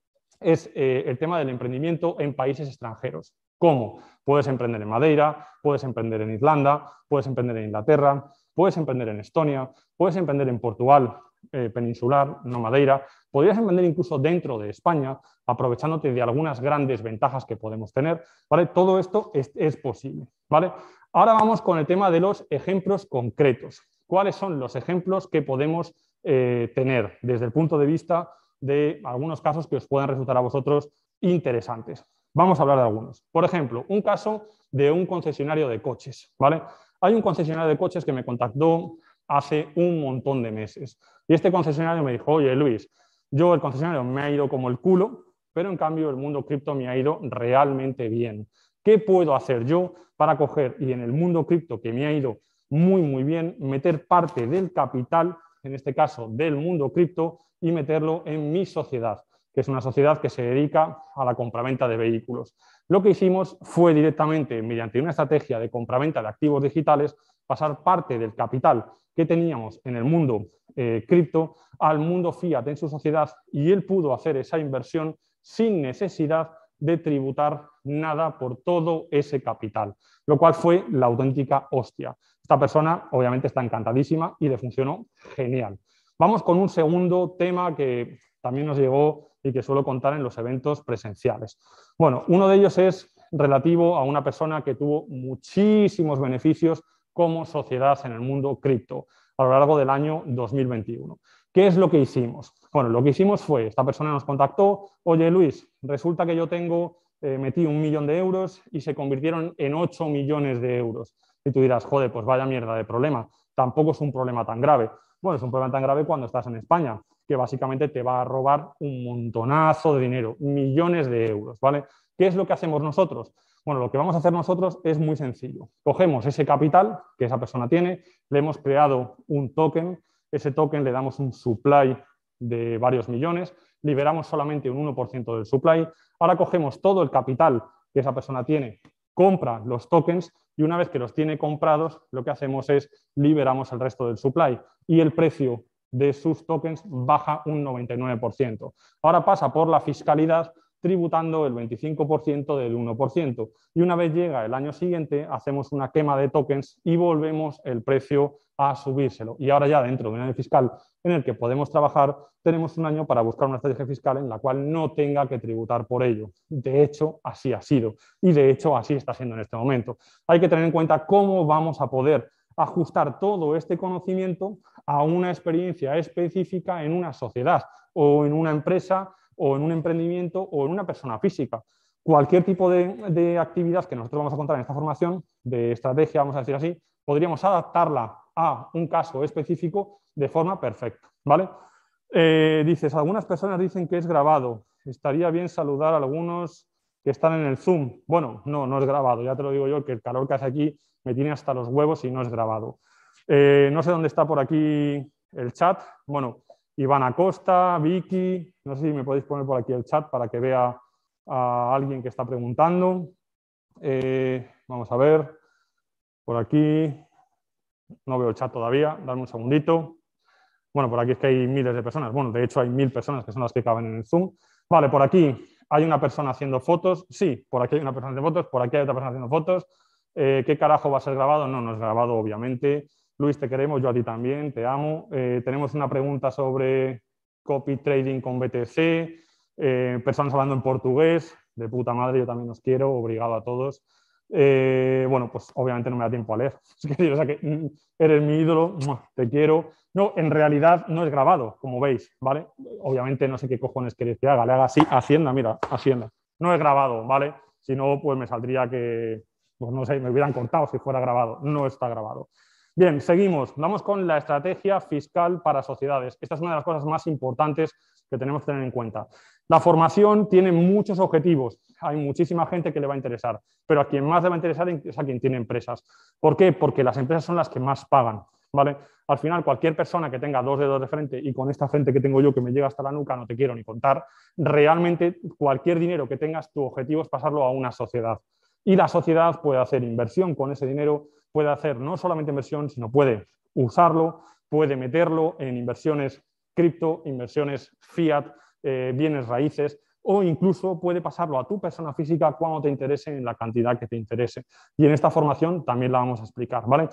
es eh, el tema del emprendimiento en países extranjeros. ¿Cómo? Puedes emprender en Madeira, puedes emprender en Irlanda, puedes emprender en Inglaterra, puedes emprender en Estonia, puedes emprender en Portugal, eh, peninsular, no Madeira, podrías emprender incluso dentro de España, aprovechándote de algunas grandes ventajas que podemos tener. ¿vale? Todo esto es, es posible. ¿vale? Ahora vamos con el tema de los ejemplos concretos cuáles son los ejemplos que podemos eh, tener desde el punto de vista de algunos casos que os puedan resultar a vosotros interesantes. Vamos a hablar de algunos. Por ejemplo, un caso de un concesionario de coches. ¿vale? Hay un concesionario de coches que me contactó hace un montón de meses. Y este concesionario me dijo, oye Luis, yo el concesionario me ha ido como el culo, pero en cambio el mundo cripto me ha ido realmente bien. ¿Qué puedo hacer yo para coger y en el mundo cripto que me ha ido muy, muy bien meter parte del capital, en este caso del mundo cripto, y meterlo en mi sociedad, que es una sociedad que se dedica a la compraventa de vehículos. Lo que hicimos fue directamente, mediante una estrategia de compraventa de activos digitales, pasar parte del capital que teníamos en el mundo eh, cripto al mundo fiat en su sociedad y él pudo hacer esa inversión sin necesidad de tributar nada por todo ese capital, lo cual fue la auténtica hostia. Esta persona obviamente está encantadísima y le funcionó genial. Vamos con un segundo tema que también nos llegó y que suelo contar en los eventos presenciales. Bueno, uno de ellos es relativo a una persona que tuvo muchísimos beneficios como sociedad en el mundo cripto a lo largo del año 2021. ¿Qué es lo que hicimos? Bueno, lo que hicimos fue, esta persona nos contactó, oye Luis, resulta que yo tengo, eh, metí un millón de euros y se convirtieron en 8 millones de euros. Y tú dirás, joder, pues vaya mierda de problema. Tampoco es un problema tan grave. Bueno, es un problema tan grave cuando estás en España, que básicamente te va a robar un montonazo de dinero, millones de euros, ¿vale? ¿Qué es lo que hacemos nosotros? Bueno, lo que vamos a hacer nosotros es muy sencillo. Cogemos ese capital que esa persona tiene, le hemos creado un token, ese token le damos un supply de varios millones, liberamos solamente un 1% del supply, ahora cogemos todo el capital que esa persona tiene, compra los tokens y una vez que los tiene comprados, lo que hacemos es liberamos el resto del supply y el precio de sus tokens baja un 99%. Ahora pasa por la fiscalidad tributando el 25% del 1%. Y una vez llega el año siguiente, hacemos una quema de tokens y volvemos el precio a subírselo. Y ahora ya dentro de un año fiscal en el que podemos trabajar, tenemos un año para buscar una estrategia fiscal en la cual no tenga que tributar por ello. De hecho, así ha sido. Y de hecho, así está siendo en este momento. Hay que tener en cuenta cómo vamos a poder ajustar todo este conocimiento a una experiencia específica en una sociedad o en una empresa o en un emprendimiento o en una persona física. Cualquier tipo de, actividad que nosotros vamos a contar en esta formación, de estrategia, vamos a decir así, podríamos adaptarla a un caso específico de forma perfecta. ¿vale? Eh, dices, algunas personas dicen que es grabado. Estaría bien saludar a algunos que están en el Zoom. Bueno, no, no es grabado. Ya te lo digo yo, que el calor que hace aquí me tiene hasta los huevos y no es grabado. Eh, no sé dónde está por aquí el chat. Bueno, Iván Acosta, Vicky, no sé si me podéis poner por aquí el chat para que vea a alguien que está preguntando. Eh, vamos a ver, por aquí, no veo el chat todavía, dame un segundito. Bueno, por aquí es que hay miles de personas. Bueno, de hecho hay mil personas que son las que caben en el Zoom. Vale, por aquí hay una persona haciendo fotos. Sí, por aquí hay una persona haciendo fotos, por aquí hay otra persona haciendo fotos. Eh, ¿Qué carajo va a ser grabado? No, no es grabado, obviamente. Luis, te queremos, yo a ti también, te amo. Eh, tenemos una pregunta sobre copy trading con BTC, eh, personas hablando en portugués, de puta madre, yo también os quiero, obrigado a todos. Eh, bueno, pues obviamente no me da tiempo a leer. <laughs> o sea que mm, eres mi ídolo, te quiero. No, en realidad no es grabado, como veis, ¿vale? Obviamente no sé qué cojones queréis que haga, le haga así, Hacienda, mira, Hacienda. No es grabado, ¿vale? Si no, pues me saldría que, pues no sé, me hubieran cortado si fuera grabado. No está grabado. Bien, seguimos. Vamos con la estrategia fiscal para sociedades. Esta es una de las cosas más importantes que tenemos que tener en cuenta. La formación tiene muchos objetivos. Hay muchísima gente que le va a interesar, pero a quien más le va a interesar es a quien tiene empresas. ¿Por qué? Porque las empresas son las que más pagan. ¿vale? Al final, cualquier persona que tenga dos dedos de frente y con esta frente que tengo yo que me llega hasta la nuca, no te quiero ni contar, realmente cualquier dinero que tengas, tu objetivo es pasarlo a una sociedad. Y la sociedad puede hacer inversión con ese dinero puede hacer no solamente inversión, sino puede usarlo, puede meterlo en inversiones cripto, inversiones fiat, eh, bienes raíces, o incluso puede pasarlo a tu persona física cuando te interese en la cantidad que te interese. Y en esta formación también la vamos a explicar. ¿vale?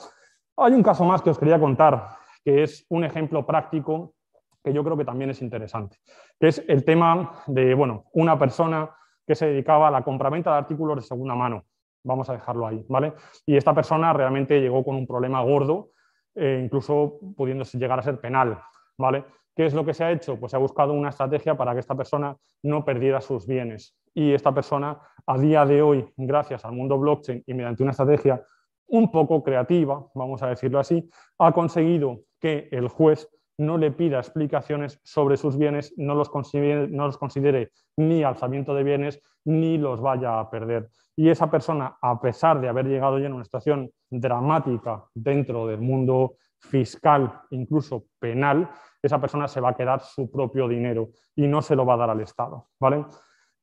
Hay un caso más que os quería contar, que es un ejemplo práctico que yo creo que también es interesante, que es el tema de bueno, una persona que se dedicaba a la compraventa de artículos de segunda mano vamos a dejarlo ahí, ¿vale? Y esta persona realmente llegó con un problema gordo, eh, incluso pudiéndose llegar a ser penal, ¿vale? ¿Qué es lo que se ha hecho? Pues se ha buscado una estrategia para que esta persona no perdiera sus bienes. Y esta persona, a día de hoy, gracias al mundo blockchain y mediante una estrategia un poco creativa, vamos a decirlo así, ha conseguido que el juez no le pida explicaciones sobre sus bienes, no los, considere, ni alzamiento de bienes, ni los vaya a perder y esa persona, a pesar de haber llegado ya en una situación dramática dentro del mundo fiscal, incluso penal, esa persona se va a quedar su propio dinero y no se lo va a dar al Estado. ¿vale?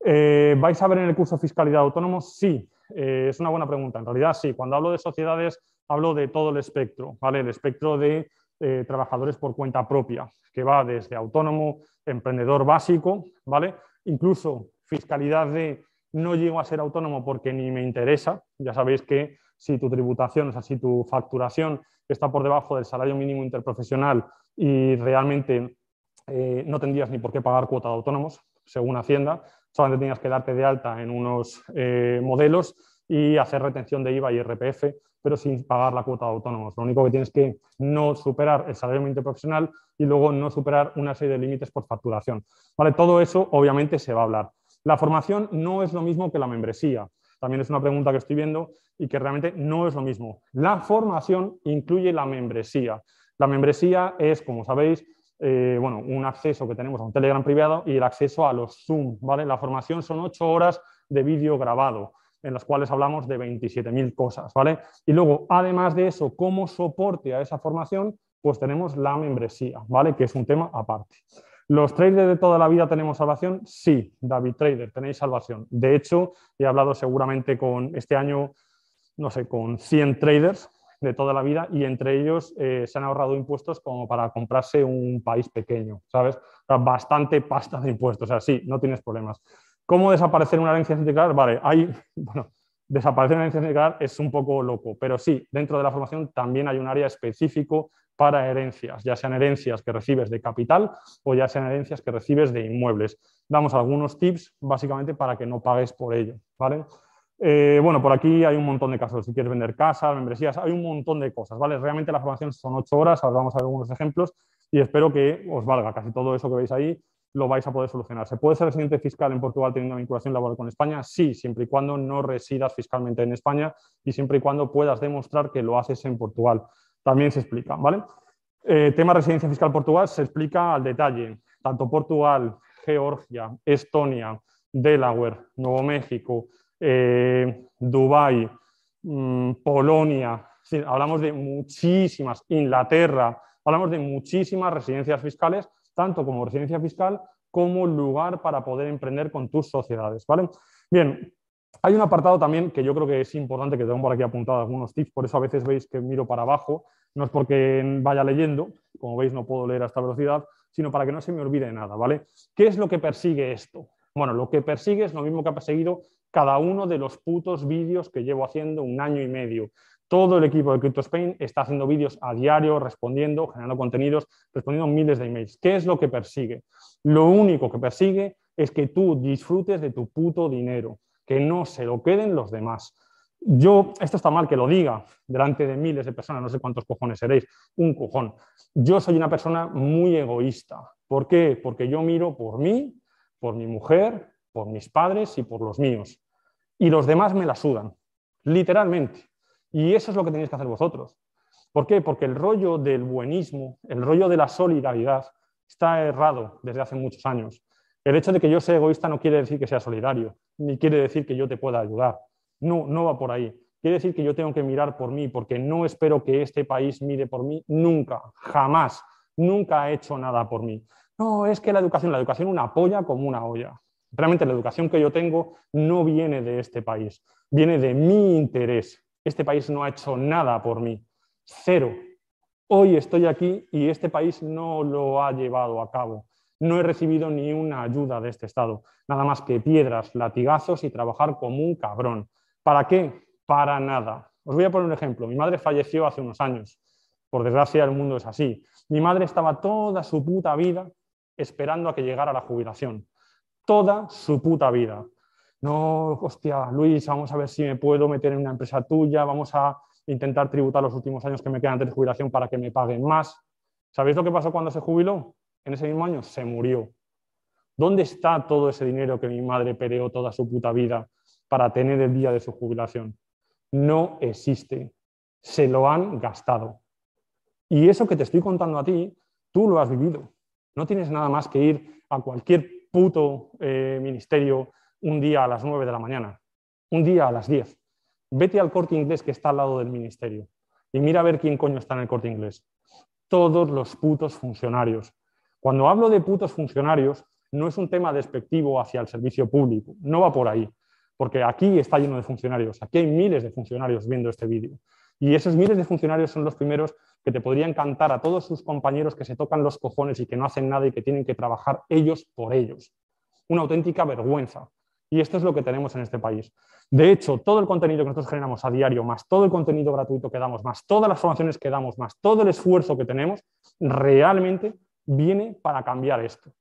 Eh, ¿Vais a ver en el curso Fiscalidad Autónomos? Sí, eh, es una buena pregunta. En realidad sí, cuando hablo de sociedades hablo de todo el espectro, ¿vale? el espectro de eh, trabajadores por cuenta propia, que va desde autónomo, emprendedor básico, ¿vale? incluso fiscalidad de no llego a ser autónomo porque ni me interesa. Ya sabéis que si tu tributación, o sea, si tu facturación está por debajo del salario mínimo interprofesional y realmente eh, no tendrías ni por qué pagar cuota de autónomos, según Hacienda, solamente tenías que darte de alta en unos eh, modelos y hacer retención de IVA y RPF, pero sin pagar la cuota de autónomos. Lo único que tienes que no superar el salario mínimo interprofesional y luego no superar una serie de límites por facturación. ¿Vale? Todo eso obviamente se va a hablar. La formación no es lo mismo que la membresía. También es una pregunta que estoy viendo y que realmente no es lo mismo. La formación incluye la membresía. La membresía es, como sabéis, eh, bueno, un acceso que tenemos a un Telegram privado y el acceso a los Zoom. ¿vale? La formación son ocho horas de vídeo grabado en las cuales hablamos de 27.000 cosas. ¿vale? Y luego, además de eso, como soporte a esa formación, pues tenemos la membresía, ¿vale? que es un tema aparte. ¿Los traders de toda la vida tenemos salvación? Sí, David Trader, tenéis salvación. De hecho, he hablado seguramente con este año, no sé, con 100 traders de toda la vida y entre ellos eh, se han ahorrado impuestos como para comprarse un país pequeño, ¿sabes? bastante pasta de impuestos, o sea, sí, no tienes problemas. ¿Cómo desaparecer una herencia sindical? Vale, hay, <laughs> bueno, desaparecer una herencia sindical es un poco loco, pero sí, dentro de la formación también hay un área específico para herencias, ya sean herencias que recibes de capital o ya sean herencias que recibes de inmuebles. Damos algunos tips básicamente para que no pagues por ello. ¿vale? Eh, bueno, por aquí hay un montón de casos. Si quieres vender casas, membresías, hay un montón de cosas. ¿vale? Realmente la formación son ocho horas, ahora vamos a ver algunos ejemplos y espero que os valga. Casi todo eso que veis ahí lo vais a poder solucionar. ¿Se puede ser residente fiscal en Portugal teniendo vinculación laboral con España? Sí, siempre y cuando no residas fiscalmente en España y siempre y cuando puedas demostrar que lo haces en Portugal también se explica. ¿vale? Eh, tema residencia fiscal Portugal se explica al detalle. Tanto Portugal, Georgia, Estonia, Delaware, Nuevo México, eh, Dubái, mm, Polonia, hablamos de muchísimas, Inglaterra, hablamos de muchísimas residencias fiscales, tanto como residencia fiscal como lugar para poder emprender con tus sociedades. ¿vale? Bien, hay un apartado también que yo creo que es importante, que tengo por aquí apuntado algunos tips, por eso a veces veis que miro para abajo, no es porque vaya leyendo, como veis no puedo leer a esta velocidad, sino para que no se me olvide nada, ¿vale? ¿Qué es lo que persigue esto? Bueno, lo que persigue es lo mismo que ha perseguido cada uno de los putos vídeos que llevo haciendo un año y medio. Todo el equipo de Crypto Spain está haciendo vídeos a diario, respondiendo, generando contenidos, respondiendo miles de emails. ¿Qué es lo que persigue? Lo único que persigue es que tú disfrutes de tu puto dinero que no se lo queden los demás. Yo, esto está mal que lo diga delante de miles de personas, no sé cuántos cojones seréis, un cojón. Yo soy una persona muy egoísta. ¿Por qué? Porque yo miro por mí, por mi mujer, por mis padres y por los míos. Y los demás me la sudan, literalmente. Y eso es lo que tenéis que hacer vosotros. ¿Por qué? Porque el rollo del buenismo, el rollo de la solidaridad, está errado desde hace muchos años. El hecho de que yo sea egoísta no quiere decir que sea solidario, ni quiere decir que yo te pueda ayudar. No, no va por ahí. Quiere decir que yo tengo que mirar por mí, porque no espero que este país mire por mí nunca, jamás. Nunca ha hecho nada por mí. No, es que la educación, la educación una polla como una olla. Realmente la educación que yo tengo no viene de este país, viene de mi interés. Este país no ha hecho nada por mí. Cero. Hoy estoy aquí y este país no lo ha llevado a cabo no he recibido ni una ayuda de este Estado, nada más que piedras, latigazos y trabajar como un cabrón. ¿Para qué? Para nada. Os voy a poner un ejemplo. Mi madre falleció hace unos años. Por desgracia, el mundo es así. Mi madre estaba toda su puta vida esperando a que llegara la jubilación. Toda su puta vida. No, hostia, Luis, vamos a ver si me puedo meter en una empresa tuya, vamos a intentar tributar los últimos años que me quedan de jubilación para que me paguen más. ¿Sabéis lo que pasó cuando se jubiló? En ese mismo año se murió. ¿Dónde está todo ese dinero que mi madre peleó toda su puta vida para tener el día de su jubilación? No existe. Se lo han gastado. Y eso que te estoy contando a ti, tú lo has vivido. No tienes nada más que ir a cualquier puto eh, ministerio un día a las 9 de la mañana, un día a las 10. Vete al corte inglés que está al lado del ministerio y mira a ver quién coño está en el corte inglés. Todos los putos funcionarios, cuando hablo de putos funcionarios, no es un tema despectivo hacia el servicio público, no va por ahí, porque aquí está lleno de funcionarios, aquí hay miles de funcionarios viendo este vídeo. Y esos miles de funcionarios son los primeros que te podrían cantar a todos sus compañeros que se tocan los cojones y que no hacen nada y que tienen que trabajar ellos por ellos. Una auténtica vergüenza. Y esto es lo que tenemos en este país. De hecho, todo el contenido que nosotros generamos a diario, más todo el contenido gratuito que damos, más todas las formaciones que damos, más todo el esfuerzo que tenemos, realmente viene para cambiar esto.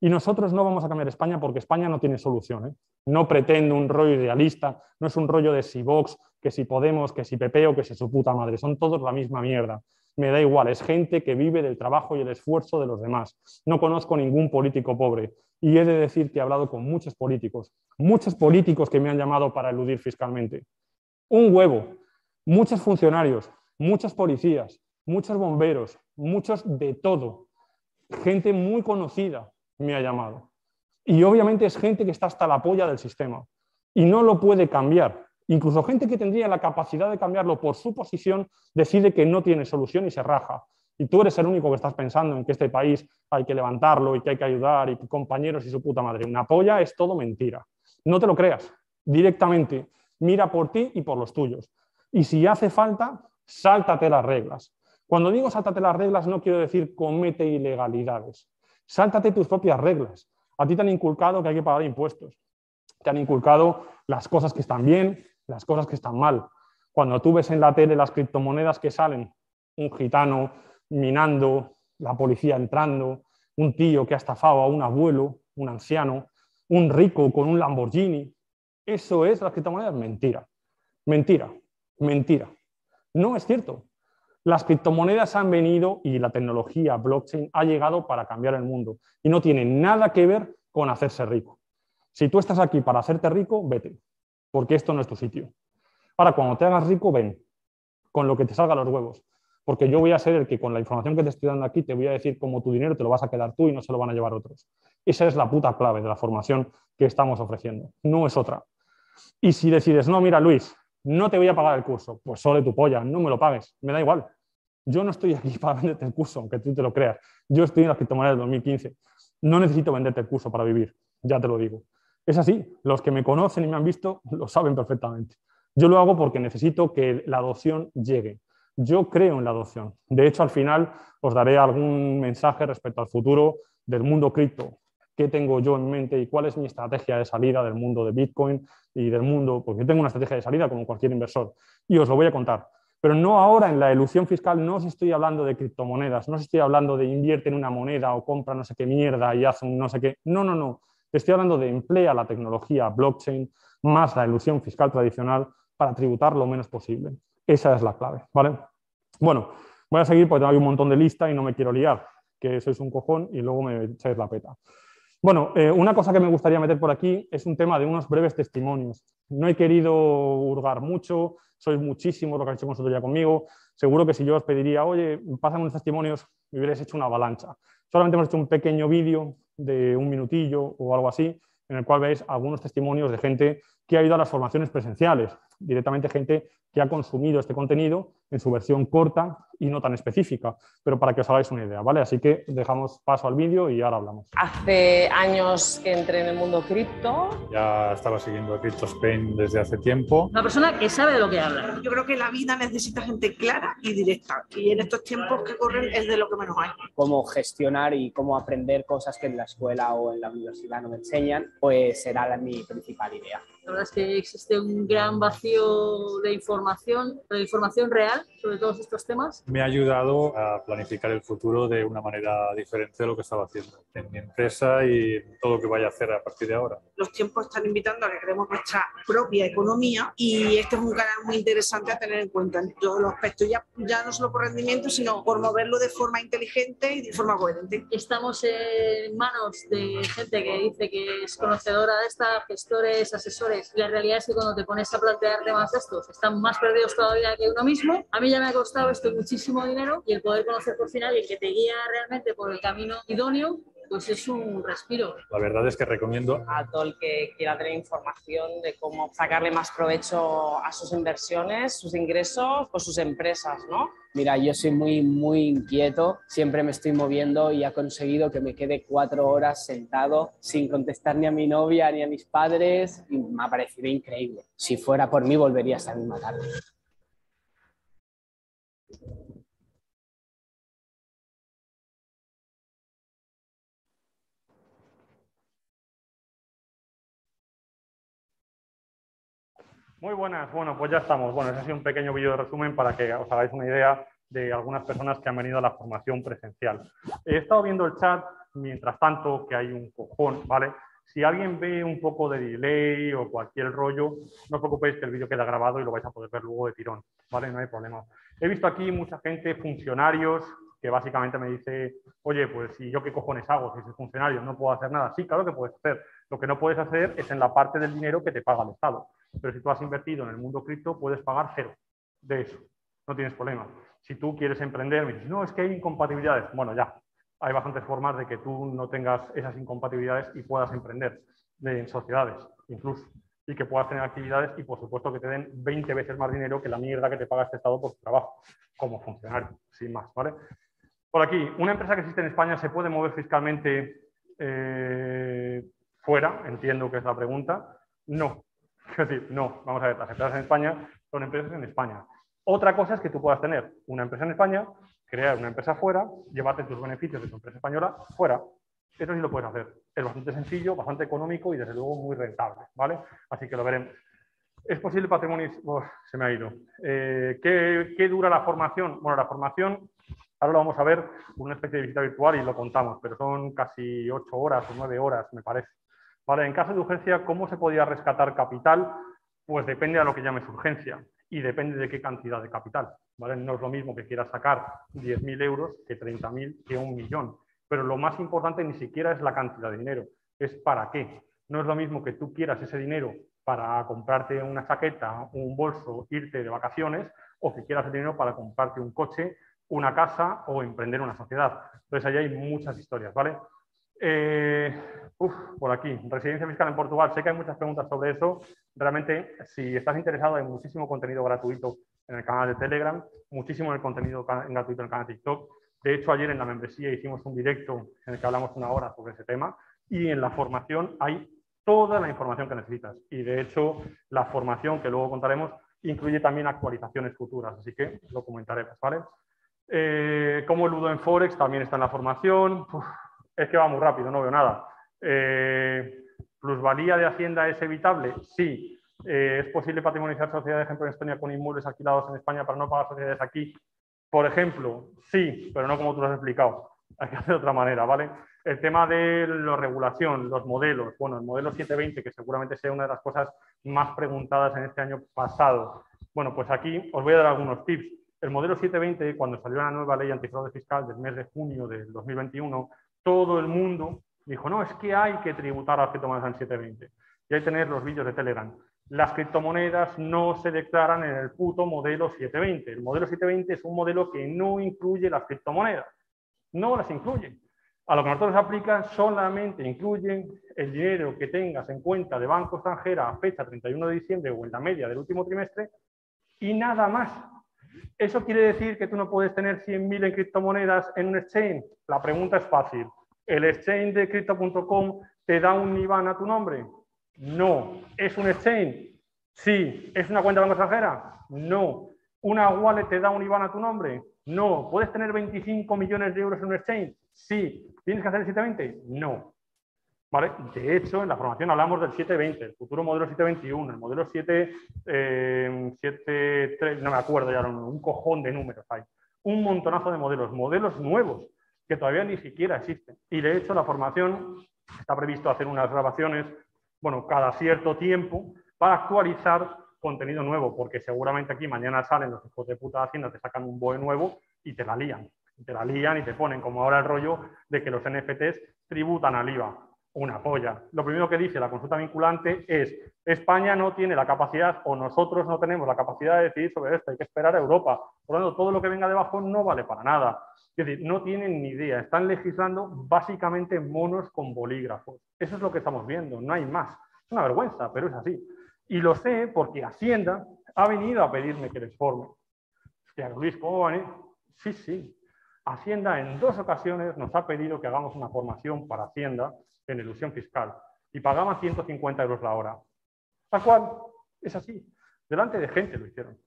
Y nosotros no vamos a cambiar España porque España no tiene solución. ¿eh? No pretende un rollo idealista, no es un rollo de si Vox, que si Podemos, que si Pepe o que si su puta madre. Son todos la misma mierda. Me da igual, es gente que vive del trabajo y el esfuerzo de los demás. No conozco ningún político pobre. Y he de decir que he hablado con muchos políticos, muchos políticos que me han llamado para eludir fiscalmente. Un huevo, muchos funcionarios, muchos policías, muchos bomberos, muchos de todo gente muy conocida me ha llamado. Y obviamente es gente que está hasta la polla del sistema y no lo puede cambiar. Incluso gente que tendría la capacidad de cambiarlo por su posición decide que no tiene solución y se raja. Y tú eres el único que estás pensando en que este país hay que levantarlo y que hay que ayudar y compañeros y su puta madre. Una polla es todo mentira. No te lo creas. Directamente, mira por ti y por los tuyos. Y si hace falta, sáltate las reglas. Cuando digo sáltate las reglas, no quiero decir comete ilegalidades. Sáltate tus propias reglas. A ti te han inculcado que hay que pagar impuestos. Te han inculcado las cosas que están bien, las cosas que están mal. Cuando tú ves en la tele las criptomonedas que salen, un gitano minando, la policía entrando, un tío que ha estafado a un abuelo, un anciano, un rico con un Lamborghini. Eso es las criptomonedas. Mentira, mentira, mentira. No es cierto. Las criptomonedas han venido y la tecnología blockchain ha llegado para cambiar el mundo y no tiene nada que ver con hacerse rico. Si tú estás aquí para hacerte rico, vete, porque esto no es tu sitio. Ahora, cuando te hagas rico, ven, con lo que te salga los huevos porque yo voy a ser el que con la información que te estoy dando aquí te voy a decir cómo tu dinero te lo vas a quedar tú y no se lo van a llevar otros. Esa es la puta clave de la formación que estamos ofreciendo, no es otra. Y si decides, no, mira Luis, no te voy a pagar el curso, pues solo tu polla, no me lo pagues, me da igual. Yo no estoy aquí <laughs> para venderte el curso, aunque tú te lo creas. Yo estoy en las criptomonedas del 2015. No necesito venderte el curso para vivir, ya te lo digo. Es así, los que me conocen y me han visto lo saben perfectamente. Yo lo hago porque necesito que la adopción llegue. Yo creo en la adopción. De hecho, al final os daré algún mensaje respecto al futuro del mundo cripto. ¿Qué tengo yo en mente y cuál es mi estrategia de salida del mundo de Bitcoin y del mundo? Porque tengo una estrategia de salida como cualquier inversor y os lo voy a contar. Pero no ahora en la ilusión fiscal, no os estoy hablando de criptomonedas, no os estoy hablando de invierte en una moneda o compra no sé qué mierda y hace un no sé qué. No, no, no. Estoy hablando de emplea la tecnología blockchain más la ilusión fiscal tradicional para tributar lo menos posible. Esa es la clave, ¿vale? Bueno, voy a seguir porque tengo un montón de lista y no me quiero liar, que sois un cojón y luego me echáis la peta. Bueno, eh, una cosa que me gustaría meter por aquí es un tema de unos breves testimonios. No he querido hurgar mucho, sois muchísimos lo que habéis hecho consultoría conmigo. Seguro que si yo os pediría, oye, pásame unos testimonios, me hubierais hecho una avalancha. Solamente hemos hecho un pequeño vídeo de un minutillo o algo así, en el cual veis algunos testimonios de gente que ha ido a las formaciones presenciales, directamente gente que ha consumido este contenido en su versión corta y no tan específica, pero para que os hagáis una idea, ¿vale? Así que dejamos paso al vídeo y ahora hablamos. Hace años que entré en el mundo cripto. Ya estaba siguiendo a Crypto Spain desde hace tiempo. Una persona que sabe de lo que habla. Yo creo que la vida necesita gente clara y directa, y en estos tiempos que corren es de lo que menos hay. Cómo gestionar y cómo aprender cosas que en la escuela o en la universidad no me enseñan, pues será mi principal idea. La verdad es que existe un gran vacío de información, de información real sobre todos estos temas. Me ha ayudado a planificar el futuro de una manera diferente de lo que estaba haciendo en mi empresa y todo lo que vaya a hacer a partir de ahora. Los tiempos están invitando a que creemos nuestra propia economía y este es un canal muy interesante a tener en cuenta en todos los aspectos, ya, ya no solo por rendimiento, sino por moverlo de forma inteligente y de forma coherente. Estamos en manos de gente que dice que es conocedora de esta, gestores, asesores. La realidad es que cuando te pones a plantear temas estos, están más perdidos todavía que uno mismo. A mí ya me ha costado esto muchísimo dinero y el poder conocer por final y que te guía realmente por el camino idóneo pues es un respiro. La verdad es que recomiendo a todo el que quiera tener información de cómo sacarle más provecho a sus inversiones, sus ingresos o sus empresas, ¿no? Mira, yo soy muy, muy inquieto, siempre me estoy moviendo y ha conseguido que me quede cuatro horas sentado sin contestar ni a mi novia ni a mis padres y me ha parecido increíble. Si fuera por mí, volvería esta misma tarde. Muy buenas, bueno, pues ya estamos. Bueno, ese ha sido un pequeño vídeo de resumen para que os hagáis una idea de algunas personas que han venido a la formación presencial. He estado viendo el chat, mientras tanto, que hay un cojón, ¿vale? Si alguien ve un poco de delay o cualquier rollo, no os preocupéis que el vídeo queda grabado y lo vais a poder ver luego de tirón, ¿vale? No hay problema. He visto aquí mucha gente, funcionarios, que básicamente me dice, oye, pues si yo qué cojones hago, si soy funcionario, no puedo hacer nada. Sí, claro que puedes hacer. Lo que no puedes hacer es en la parte del dinero que te paga el Estado. Pero si tú has invertido en el mundo cripto, puedes pagar cero de eso. No tienes problema. Si tú quieres emprender, me dices, no, es que hay incompatibilidades. Bueno, ya, hay bastantes formas de que tú no tengas esas incompatibilidades y puedas emprender en sociedades, incluso. Y que puedas tener actividades y, por supuesto, que te den 20 veces más dinero que la mierda que te paga este Estado por tu trabajo, como funcionario, sin más, ¿vale? Por aquí, ¿una empresa que existe en España se puede mover fiscalmente eh, fuera? Entiendo que es la pregunta. No. Es decir, no. Vamos a ver, las empresas en España son empresas en España. Otra cosa es que tú puedas tener una empresa en España, crear una empresa fuera, llevarte tus beneficios de tu empresa española fuera. Eso sí lo puedes hacer. Es bastante sencillo, bastante económico y desde luego muy rentable, ¿vale? Así que lo veremos. ¿Es posible patrimonio? se me ha ido. Eh, ¿qué, dura la formación? Bueno, la formación, ahora lo vamos a ver, una especie de visita virtual y lo contamos, pero son casi ocho horas o nueve horas, me parece. En caso de urgencia, ¿cómo se podría rescatar capital? Pues depende de lo que llames urgencia y depende de qué cantidad de capital. ¿vale? No es lo mismo que quieras sacar 10.000 euros que 30.000 que un millón. Pero lo más importante ni siquiera es la cantidad de dinero, es para qué. No es lo mismo que tú quieras ese dinero para comprarte una chaqueta, un bolso, irte de vacaciones, o que quieras el dinero para comprarte un coche, una casa o emprender una sociedad. Entonces, ahí hay muchas historias, ¿vale? Eh, por aquí, residencia fiscal en Portugal. Sé que hay muchas preguntas sobre eso. Realmente, si estás interesado, hay muchísimo contenido gratuito en el canal de Telegram, muchísimo en el contenido gratuito en el canal de TikTok. De hecho, ayer en la membresía hicimos un directo en el que hablamos una hora sobre ese tema y en la formación hay toda la información que necesitas. Y de hecho, la formación que luego contaremos incluye también actualizaciones futuras, así que lo comentaremos, ¿vale? Eh, como el Ludo en Forex también está en la formación. es que va muy rápido, no veo nada. Eh, ¿Plusvalía de Hacienda es evitable? Sí. Eh, ¿Es posible patrimonializar sociedades, ejemplo, en Estonia con inmuebles alquilados en España para no pagar sociedades aquí? Por ejemplo, sí, pero no como tú lo has explicado. Hay que hacer de otra manera, ¿vale? El tema de la regulación, los modelos. Bueno, el modelo 720, que seguramente sea una de las cosas más preguntadas en este año pasado. Bueno, pues aquí os voy a dar algunos tips. El modelo 720, cuando salió la nueva ley antifraude fiscal del mes de junio del 2021, todo el mundo dijo, no, es que hay que tributar a las criptomonedas en 720. Y que tener los vídeos de Telegram. Las criptomonedas no se declaran en el puto modelo 720. El modelo 720 es un modelo que no incluye las criptomonedas. No las incluye. A lo que nosotros aplican solamente incluyen el dinero que tengas en cuenta de banco extranjera a fecha 31 de diciembre o en la media del último trimestre y nada más. ¿Eso quiere decir que tú no puedes tener 100.000 en criptomonedas en un exchange? La pregunta es fácil. ¿El exchange de crypto.com te da un IBAN a tu nombre? No. ¿Es un exchange? Sí. ¿Es una cuenta de banco extranjera? No. ¿Una wallet te da un IBAN a tu nombre? No. ¿Puedes tener 25 millones de euros en un exchange? Sí. ¿Tienes que hacer el 720? No. ¿Vale? De hecho, en la formación hablamos del 720, el futuro modelo 721, el modelo 7, eh, no me acuerdo ya, un cojón de números hay. Un montonazo de modelos, modelos nuevos que todavía ni siquiera existen. Y de hecho, la formación está previsto hacer unas grabaciones, bueno, cada cierto tiempo para actualizar contenido nuevo, porque seguramente aquí mañana salen los hijos de puta de Hacienda, te sacan un BOE nuevo y te la lían. Te la lían y te ponen como ahora el rollo de que los NFTs tributan al IVA una polla. Lo primero que dice la consulta vinculante es España no tiene la capacidad o nosotros no tenemos la capacidad de decidir sobre esto, hay que esperar a Europa. Por lo tanto, todo lo que venga debajo no vale para nada. Es decir, no tienen ni idea, están legislando básicamente monos con bolígrafos. Eso es lo que estamos viendo, no hay más. Es una vergüenza, pero es así. Y lo sé porque Hacienda ha venido a pedirme que les forme. Hostia, Luis, ¿cómo van? Sí, sí. Hacienda en dos ocasiones nos ha pedido que hagamos una formación para Hacienda en ilusión fiscal y pagaban 150 euros la hora. Tal cual, es así. Delante de gente lo hicieron.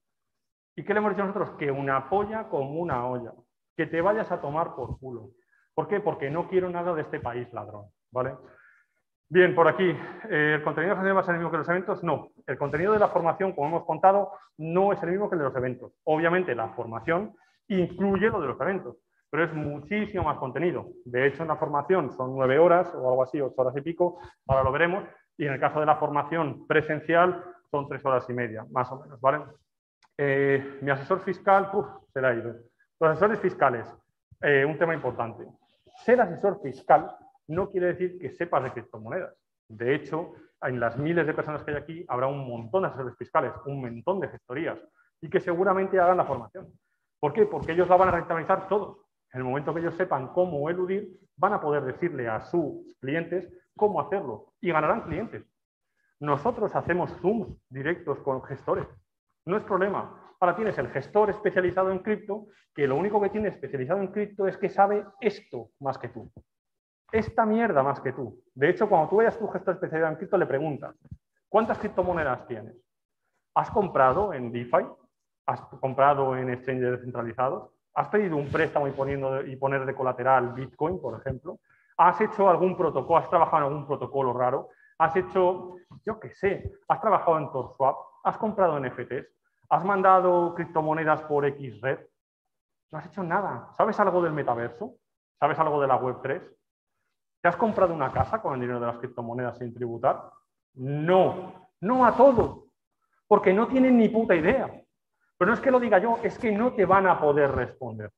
¿Y qué le hemos dicho nosotros? Que una polla como una olla. Que te vayas a tomar por culo. ¿Por qué? Porque no quiero nada de este país, ladrón. ¿Vale? Bien, por aquí, ¿el contenido de va a ser el mismo que los eventos? No. El contenido de la formación, como hemos contado, no es el mismo que el de los eventos. Obviamente, la formación incluye lo de los eventos pero es muchísimo más contenido. De hecho, en la formación son nueve horas o algo así, ocho horas y pico, ahora lo veremos, y en el caso de la formación presencial son tres horas y media, más o menos, ¿vale? Eh, mi asesor fiscal, uf, se le ha ido. Los asesores fiscales, eh, un tema importante. Ser asesor fiscal no quiere decir que sepas de criptomonedas. De hecho, en las miles de personas que hay aquí habrá un montón de asesores fiscales, un montón de gestorías, y que seguramente hagan la formación. ¿Por qué? Porque ellos la van a rentabilizar todos. En el momento que ellos sepan cómo eludir, van a poder decirle a sus clientes cómo hacerlo y ganarán clientes. Nosotros hacemos Zooms directos con gestores. No es problema. Ahora tienes el gestor especializado en cripto, que lo único que tiene especializado en cripto es que sabe esto más que tú. Esta mierda más que tú. De hecho, cuando tú vayas tu gestor especializado en cripto, le preguntas, ¿cuántas criptomonedas tienes? ¿Has comprado en DeFi? ¿Has comprado en exchanges descentralizados? ¿Has pedido un préstamo y, poniendo, y poner de colateral Bitcoin, por ejemplo? ¿Has hecho algún protocolo? ¿Has trabajado en algún protocolo raro? ¿Has hecho, yo qué sé, has trabajado en TorSwap? ¿Has comprado NFTs? ¿Has mandado criptomonedas por X red? No has hecho nada. ¿Sabes algo del metaverso? ¿Sabes algo de la Web3? ¿Te has comprado una casa con el dinero de las criptomonedas sin tributar? No, no a todo, porque no tienen ni puta idea. Pero no es que lo diga yo, es que no te van a poder responder.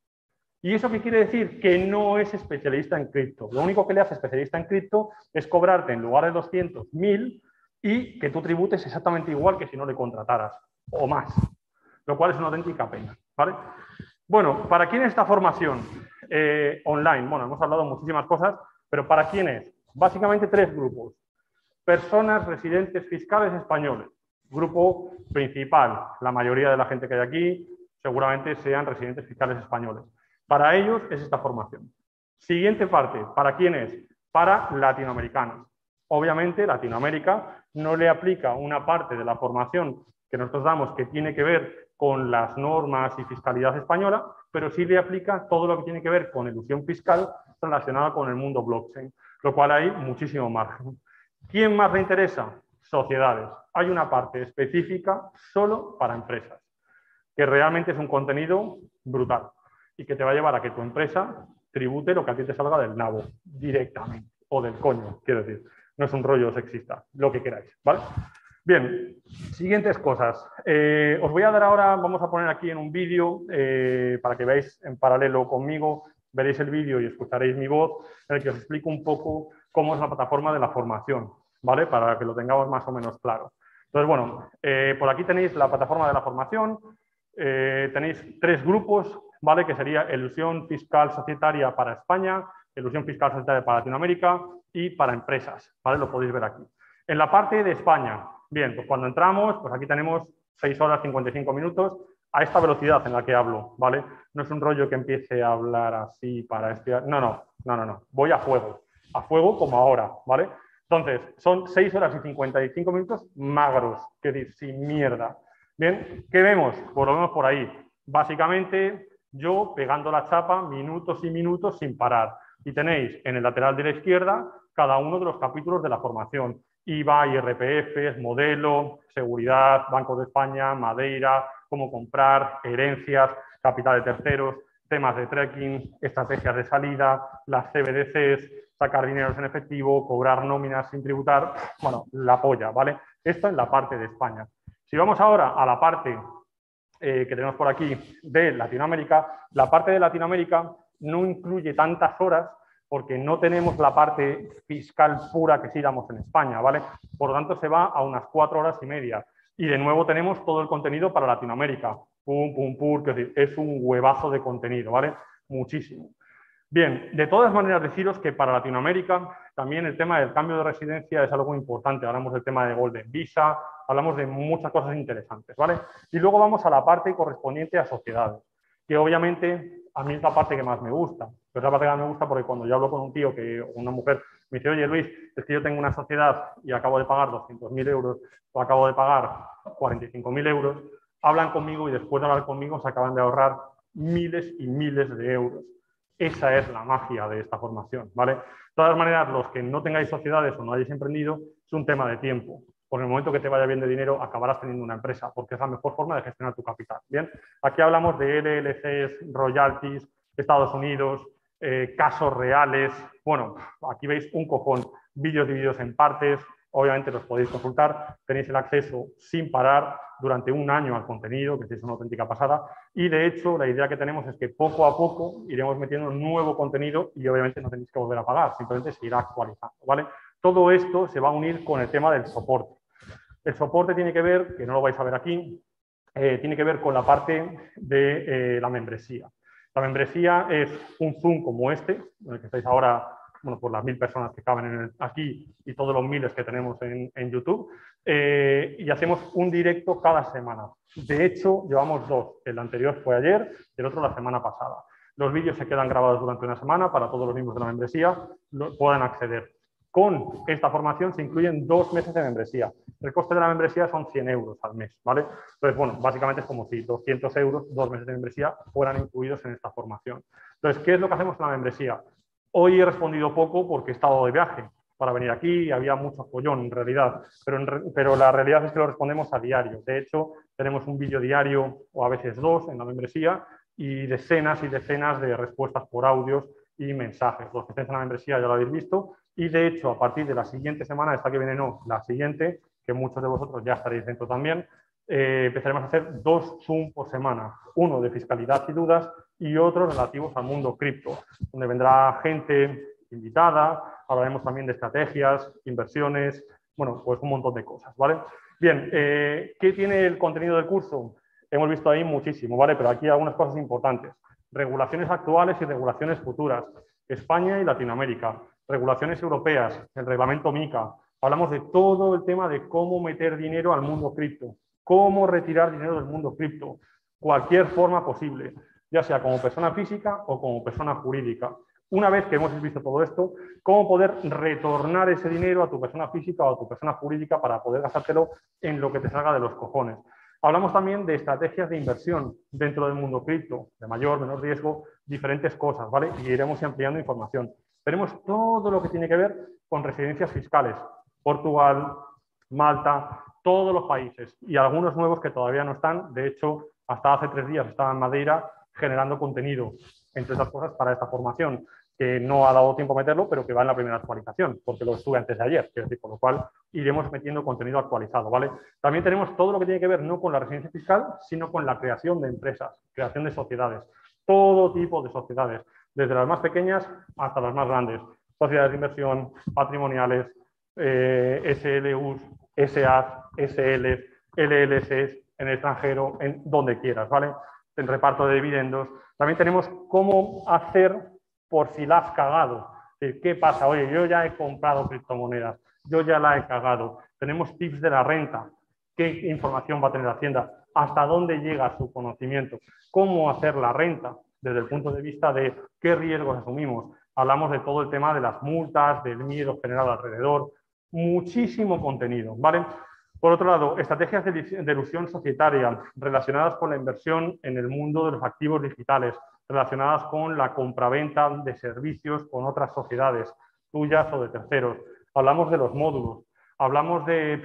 ¿Y eso qué quiere decir? Que no es especialista en cripto. Lo único que le hace especialista en cripto es cobrarte en lugar de 200, 1000 y que tú tributes exactamente igual que si no le contrataras o más, lo cual es una auténtica pena. ¿vale? Bueno, ¿para quién es esta formación eh, online? Bueno, hemos hablado muchísimas cosas, pero ¿para quién es? Básicamente tres grupos. Personas residentes fiscales españoles. Grupo principal, la mayoría de la gente que hay aquí seguramente sean residentes fiscales españoles. Para ellos es esta formación. Siguiente parte, ¿para quién es? Para latinoamericanos. Obviamente Latinoamérica no le aplica una parte de la formación que nosotros damos que tiene que ver con las normas y fiscalidad española, pero sí le aplica todo lo que tiene que ver con ilusión fiscal relacionada con el mundo blockchain, lo cual hay muchísimo margen. ¿Quién más le interesa? Sociedades. Hay una parte específica solo para empresas, que realmente es un contenido brutal y que te va a llevar a que tu empresa tribute lo que a ti te salga del nabo directamente, o del coño, quiero decir. No es un rollo sexista, lo que queráis, ¿vale? Bien, siguientes cosas. Eh, os voy a dar ahora, vamos a poner aquí en un vídeo eh, para que veáis en paralelo conmigo, veréis el vídeo y escucharéis mi voz, en el que os explico un poco cómo es la plataforma de la formación, ¿vale? Para que lo tengamos más o menos claro. Entonces, bueno, eh, por aquí tenéis la plataforma de la formación, tenéis tres grupos, ¿vale? Que sería ilusión fiscal societaria para España, ilusión fiscal societaria para Latinoamérica y para empresas, ¿vale? Lo podéis ver aquí. En la parte de España, bien, pues cuando entramos, pues aquí tenemos 6 horas 55 minutos a esta velocidad en la que hablo, ¿vale? No es un rollo que empiece a hablar así para estudiar. No, no, no, no, no. Voy a fuego. A fuego como ahora, ¿vale? Entonces, son 6 horas y 55 minutos magros, que decir, sin mierda. Bien, ¿qué vemos? Pues lo vemos por ahí. Básicamente, yo pegando la chapa minutos y minutos sin parar. Y tenéis en el lateral de la izquierda cada uno de los capítulos de la formación. IVA, IRPF, modelo, seguridad, Banco de España, Madeira, cómo comprar, herencias, capital de terceros, temas de trekking, estrategias de salida, las CBDCs, sacar dineros en efectivo, cobrar nóminas sin tributar, bueno, la polla, ¿vale? Esto en la parte de España. Si vamos ahora a la parte eh, que tenemos por aquí de Latinoamérica, la parte de Latinoamérica no incluye tantas horas porque no tenemos la parte fiscal pura que sí damos en España, ¿vale? Por lo tanto, se va a unas cuatro horas y media. Y de nuevo tenemos todo el contenido para Latinoamérica. Pum, pum, pum, que es un huevazo de contenido, ¿vale? Muchísimo. Bien, de todas maneras deciros que para Latinoamérica también el tema del cambio de residencia es algo importante. Hablamos del tema de Golden Visa, hablamos de muchas cosas interesantes, ¿vale? Y luego vamos a la parte correspondiente a sociedades, que obviamente a mí es la parte que más me gusta. Pero es la parte que más me gusta porque cuando yo hablo con un tío, que una mujer me dice, oye Luis, es que yo tengo una sociedad y acabo de pagar 200.000 euros o acabo de pagar 45.000 euros, hablan conmigo y después de hablar conmigo se acaban de ahorrar miles y miles de euros. Esa es la magia de esta formación, ¿vale? De todas maneras, los que no tengáis sociedades o no hayáis emprendido, es un tema de tiempo. Por el momento que te vaya bien de dinero, acabarás teniendo una empresa, porque es la mejor forma de gestionar tu capital. Bien, aquí hablamos de LLCs, royalties, Estados Unidos, eh, casos reales. Bueno, aquí veis un cojón, vídeos divididos en partes, obviamente los podéis consultar, tenéis el acceso sin parar durante un año al contenido, que es una auténtica pasada, y de hecho la idea que tenemos es que poco a poco iremos metiendo nuevo contenido y obviamente no tenéis que volver a pagar, simplemente se irá actualizando, ¿vale? Todo esto se va a unir con el tema del soporte. El soporte tiene que ver, que no lo vais a ver aquí, eh, tiene que ver con la parte de eh, la membresía. La membresía es un Zoom como este, en el que estáis ahora bueno, por las mil personas que caben aquí y todos los miles que tenemos en, YouTube. Eh, y hacemos un directo cada semana. De hecho, llevamos dos. El anterior fue ayer y el otro la semana pasada. Los vídeos se quedan grabados durante una semana para todos los miembros de la membresía puedan acceder. Con esta formación se incluyen dos meses de membresía. El coste de la membresía son 100 euros al mes, ¿vale? Entonces, bueno, básicamente es como si 200 euros, dos meses de membresía, fueran incluidos en esta formación. Entonces, ¿qué es lo que hacemos en la membresía? Hoy he respondido poco porque he estado de viaje para venir aquí, había mucho follón en realidad, pero, pero la realidad es que lo respondemos a diario. De hecho, tenemos un vídeo diario o a veces dos en la membresía y decenas y decenas de respuestas por audios y mensajes. Los que estéis en la membresía ya lo habéis visto y de hecho a partir de la siguiente semana, esta que viene no, la siguiente, que muchos de vosotros ya estaréis dentro también, eh, empezaremos a hacer dos Zoom por semana, uno de fiscalidad y dudas y otro relativos al mundo cripto, donde vendrá gente invitada, hablaremos también de estrategias, inversiones, bueno, pues un montón de cosas, ¿vale? Bien, eh, ¿qué tiene el contenido del curso? hemos visto ahí muchísimo, ¿vale? Pero aquí algunas cosas importantes. Regulaciones actuales y regulaciones futuras. España y Latinoamérica. Regulaciones europeas, el reglamento MICA. Hablamos de todo el tema de cómo meter dinero al mundo cripto, cómo retirar dinero del mundo cripto, cualquier forma posible, ya sea como persona física o como persona jurídica. Una vez que hemos visto todo esto, cómo poder retornar ese dinero a tu persona física o a tu persona jurídica para poder gastártelo en lo que te salga de los cojones. Hablamos también de estrategias de inversión dentro del mundo cripto, de mayor, menor riesgo, diferentes cosas, ¿vale? Y iremos ampliando información. Tenemos todo lo que tiene que ver con residencias fiscales, Portugal, Malta, todos los países y algunos nuevos que todavía no están. De hecho, hasta hace tres días estaba en Madeira generando contenido, entre otras cosas, para esta formación que no ha dado tiempo a meterlo, pero que va en la primera actualización, porque lo estuve antes de ayer, es decir, por lo cual iremos metiendo contenido actualizado, ¿vale? También tenemos todo lo que tiene que ver no con la residencia fiscal, sino con la creación de empresas, creación de sociedades, todo tipo de sociedades, desde las más pequeñas hasta las más grandes, sociedades de inversión, patrimoniales, eh, SLUs, SAs, SLs, LLCs, en el extranjero, en donde quieras, ¿vale? En reparto de dividendos. También tenemos cómo hacer por si la has cagado. ¿Qué pasa? Oye, yo ya he comprado criptomonedas, yo ya la he cagado. Tenemos tips de la renta. ¿Qué información va a tener Hacienda? ¿Hasta dónde llega su conocimiento? ¿Cómo hacer la renta desde el punto de vista de qué riesgos asumimos? Hablamos de todo el tema de las multas, del miedo generado alrededor. Muchísimo contenido, ¿vale? Por otro lado, estrategias de ilusión societaria relacionadas con la inversión en el mundo de los activos digitales relacionadas con la compraventa de servicios con otras sociedades, tuyas o de terceros. Hablamos de los módulos, hablamos de,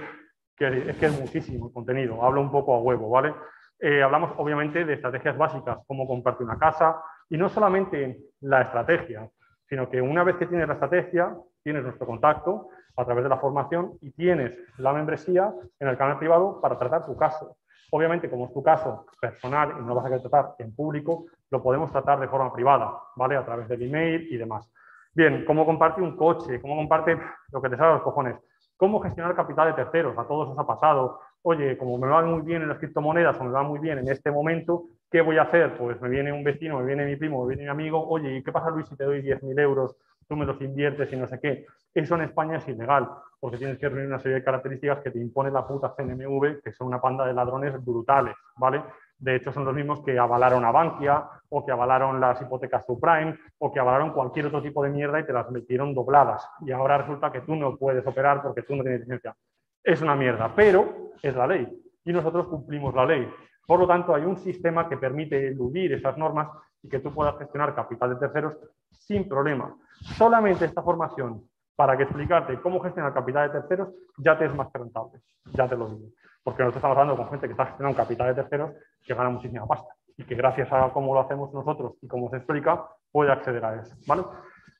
que es que es muchísimo el contenido, hablo un poco a huevo, ¿vale? Eh, hablamos obviamente de estrategias básicas, cómo comprarte una casa, y no solamente la estrategia, sino que una vez que tienes la estrategia, tienes nuestro contacto a través de la formación y tienes la membresía en el canal privado para tratar tu caso. Obviamente, como es tu caso personal y no vas a querer tratar en público, lo podemos tratar de forma privada, ¿vale? A través del email y demás. Bien, ¿cómo comparte un coche? ¿Cómo comparte lo que te sale a los cojones? ¿Cómo gestionar capital de terceros? A todos os ha pasado. Oye, como me va muy bien en las criptomonedas o me va muy bien en este momento, ¿qué voy a hacer? Pues me viene un vecino, me viene mi primo, me viene mi amigo. Oye, ¿y qué pasa, Luis, si te doy 10.000 euros? Tú me los inviertes y no sé qué. Eso en España es ilegal, porque tienes que reunir una serie de características que te impone la puta CNMV, que son una panda de ladrones brutales, ¿vale? De hecho, son los mismos que avalaron a Bankia o que avalaron las hipotecas subprime o que avalaron cualquier otro tipo de mierda y te las metieron dobladas. Y ahora resulta que tú no puedes operar porque tú no tienes licencia. Es una mierda, pero es la ley y nosotros cumplimos la ley. Por lo tanto, hay un sistema que permite eludir esas normas y que tú puedas gestionar capital de terceros sin problema. Solamente esta formación para que explicarte cómo gestionar capital de terceros ya te es más rentable, ya te lo digo porque nosotros estamos hablando con gente que está gestionando capital de terceros que gana muchísima pasta y que gracias a cómo lo hacemos nosotros y cómo se explica, puede acceder a eso. ¿vale?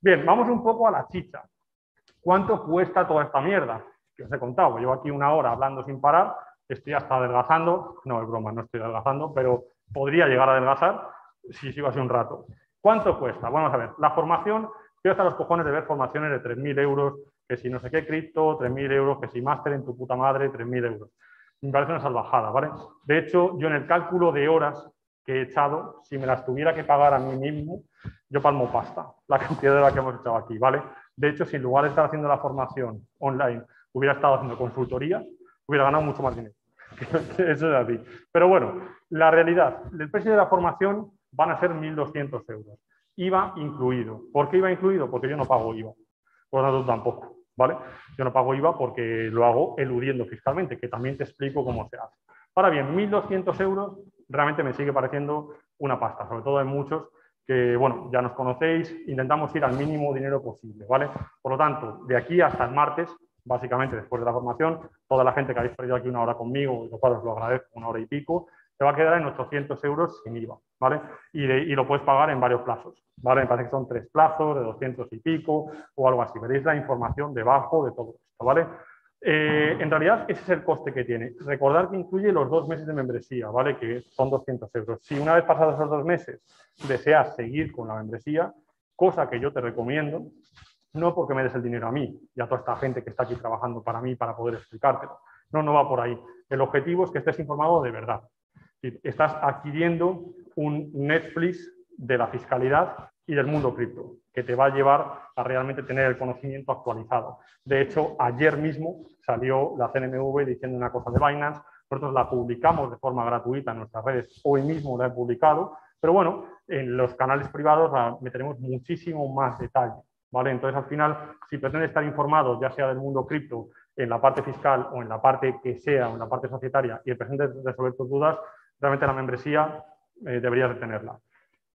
Bien, vamos un poco a la chicha. ¿Cuánto cuesta toda esta mierda? Que os he contado, llevo aquí una hora hablando sin parar, estoy hasta adelgazando, no es broma, no estoy adelgazando, pero podría llegar a adelgazar si sigo así un rato. ¿Cuánto cuesta? Vamos a ver, la formación, estoy hasta los cojones de ver formaciones de 3.000 euros, que si no sé qué cripto, 3.000 euros, que si máster en tu puta madre, 3.000 euros me parece una salvajada, ¿vale? De hecho, yo en el cálculo de horas que he echado, si me las tuviera que pagar a mí mismo, yo palmo pasta, la <laughs> cantidad de la que hemos echado aquí, ¿vale? De hecho, si en lugar de estar haciendo la formación online, hubiera estado haciendo consultoría, hubiera ganado mucho más dinero. <laughs> Eso es así. Pero bueno, la realidad, el precio de la formación van a ser 1.200 euros. IVA incluido. ¿Por qué IVA incluido? Porque yo no pago IVA. Por lo tanto, tampoco. ¿vale? Yo no pago IVA porque lo hago eludiendo fiscalmente, que también te explico cómo se hace. Ahora bien, 1.200 euros realmente me sigue pareciendo una pasta, sobre todo en muchos que, bueno, ya nos conocéis, intentamos ir al mínimo dinero posible, ¿vale? Por lo tanto, de aquí hasta el martes, básicamente después de la formación, toda la gente que habéis perdido aquí una hora conmigo, lo cual os lo agradezco, una hora y pico, te va a quedar en 800 euros sin IVA, ¿vale? Y, lo puedes pagar en varios plazos, ¿vale? Me parece que son tres plazos de 200 y pico o algo así. Veréis la información debajo de todo esto, ¿vale? Eh, en realidad, ese es el coste que tiene. Recordar que incluye los dos meses de membresía, ¿vale? Que son 200 euros. Si una vez pasados esos dos meses deseas seguir con la membresía, cosa que yo te recomiendo, no porque me des el dinero a mí y a toda esta gente que está aquí trabajando para mí para poder explicártelo. No, no va por ahí. El objetivo es que estés informado de verdad. Estás adquiriendo un Netflix de la fiscalidad y del mundo cripto, que te va a llevar a realmente tener el conocimiento actualizado. De hecho, ayer mismo salió la CNMV diciendo una cosa de Binance, nosotros la publicamos de forma gratuita en nuestras redes, hoy mismo la he publicado, pero bueno, en los canales privados meteremos muchísimo más detalle. ¿vale? Entonces, al final, si pretendes estar informado, ya sea del mundo cripto, en la parte fiscal o en la parte que sea, o en la parte societaria, y el presente resolver tus dudas, realmente la membresía eh, deberías de tenerla.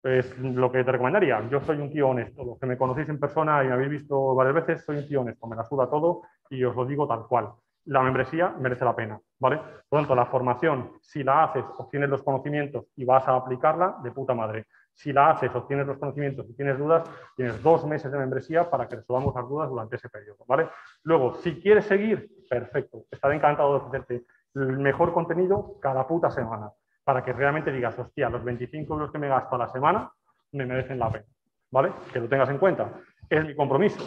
Es lo que te recomendaría. Yo soy un tío honesto. Los que me conocéis en persona y me habéis visto varias veces, soy un tío honesto. Me la suda todo y os lo digo tal cual. La membresía merece la pena, ¿vale? Por lo tanto, la formación, si la haces, obtienes los conocimientos y vas a aplicarla, de puta madre. Si la haces, obtienes los conocimientos y tienes dudas, tienes dos meses de membresía para que resolvamos las dudas durante ese periodo, ¿vale? Luego, si quieres seguir, perfecto. Estaré encantado de ofrecerte el mejor contenido cada puta semana para que realmente digas, hostia, los 25 euros que me gasto a la semana me merecen la pena, ¿vale? Que lo tengas en cuenta. Es mi compromiso.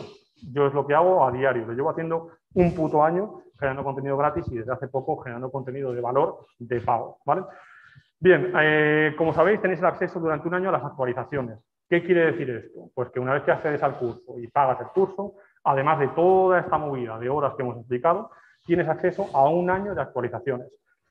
Yo es lo que hago a diario. Lo llevo haciendo un puto año generando contenido gratis y desde hace poco generando contenido de valor de pago, ¿vale? Bien, eh, como sabéis, tenéis el acceso durante un año a las actualizaciones. ¿Qué quiere decir esto? Pues que una vez que accedes al curso y pagas el curso, además de toda esta movida de horas que hemos explicado, tienes acceso a un año de actualizaciones.